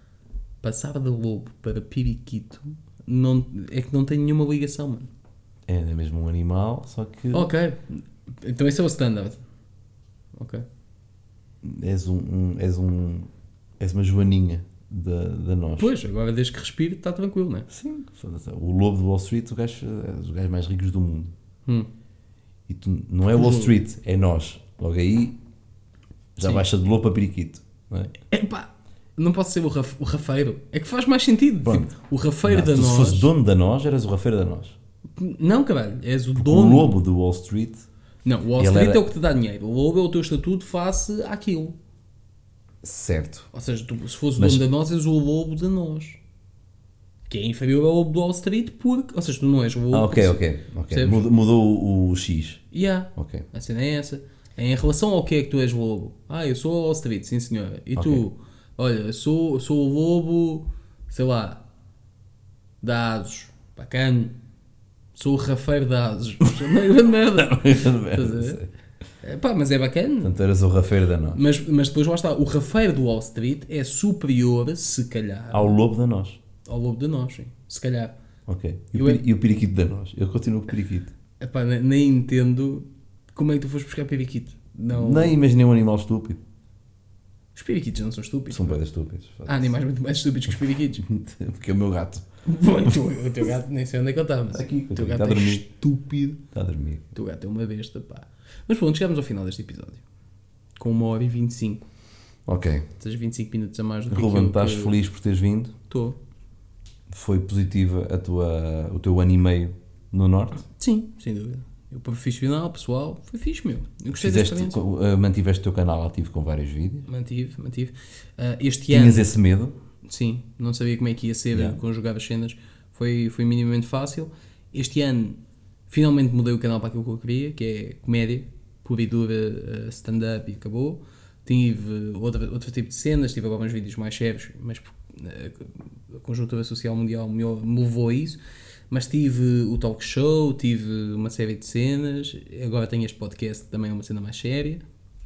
passar de lobo para periquito não, é que não tem nenhuma ligação, mano. É mesmo um animal, só que Ok, então esse é o standard. Ok. és um, um- és um. és uma joaninha da, da nós. Pois, agora desde que respire está tranquilo, não é? Sim, o lobo de Wall Street, o gajo, é dos gajos mais ricos do mundo. Hum. E tu, não é Wall Jogo. Street, é nós. Logo aí já Sim. baixa de lobo para periquito. Não é? Epá, não pode ser o, raf- o rafeiro. É que faz mais sentido. Pronto. Tipo, o rafeiro Não, da tu, se nós. fosses dono da nós, eras o rafeiro da nós. Não, caralho, és o O dono. lobo do Wall Street Não, o Wall Street era- é o que te dá dinheiro. O lobo é o teu estatuto face àquilo. Certo. Ou seja, tu, se fores o dono da nós, és o lobo da nós. Que é inferior ao lobo do Wall Street, porque. Ou seja, tu não és o lobo. Ah, ok, ok. ok. Mudou, mudou o, X. Yeah. Ok. A cena é essa. É em relação ao que é que tu és lobo. Ah, eu sou o Wall Street, sim senhora. E tu, olha, sou, sou o lobo, sei lá, da ASUS. Bacana. Sou o rafeiro da ASUS. Não é grande merda. Estás a ver? É, pá, mas é bacana. Portanto, eras o rafeiro da nós. Mas, mas depois lá está, o rafeiro do Wall Street é superior, se calhar, Ao lobo da nós. Ao lobo de nós, sim. se calhar. Ok. E Eu o, é- peri- e o periquito da nós. Eu continuo com o periquito. Epá, ne- nem entendo como é que tu foste buscar periquito. Não, Nem imaginei um animal estúpido. Os periquitos não são estúpidos. São bem estúpidos. Há animais muito mais estúpidos que os periquitos. Porque é o meu gato. Bom, o, teu, gato nem sei onde é que ele está, mas Está aqui, o teu está gato é dormir. estúpido. Está a dormir. O teu gato é uma besta, pá. Mas pronto, chegamos ao final deste episódio. Com uma hora e 25. Ok. Seja, 25 minutos a mais do que Ruben, estás que- feliz por teres vindo? Estou. Foi positiva a tua, o teu ano e meio no Norte? Sim, sem dúvida. Eu profissional, pessoal, foi fixe, meu. Eu gostei Fizeste, eh, mantiveste o teu canal ativo com vários vídeos? Mantive, mantive. Ah, este Tinhas ano, esse medo? sim, não sabia como é que ia ser Yeah. conjugar as cenas. Foi, foi minimamente fácil. Este ano, finalmente mudei o canal para aquilo que eu queria, que é comédia, pura e dura, ah, stand-up e acabou. Tive outra, outro tipo de cenas, tive agora uns vídeos mais sérios, mas ah, a conjuntura social mundial me, levou a isso. Mas tive o talk show, tive uma série de cenas, agora tenho este podcast que também é uma cena mais séria.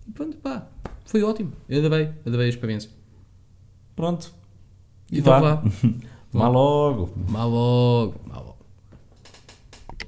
E pronto, pá, foi ótimo. Eu adorei, adorei a experiência. Pronto. E Então vá. vá. Logo. Mal logo, mal logo.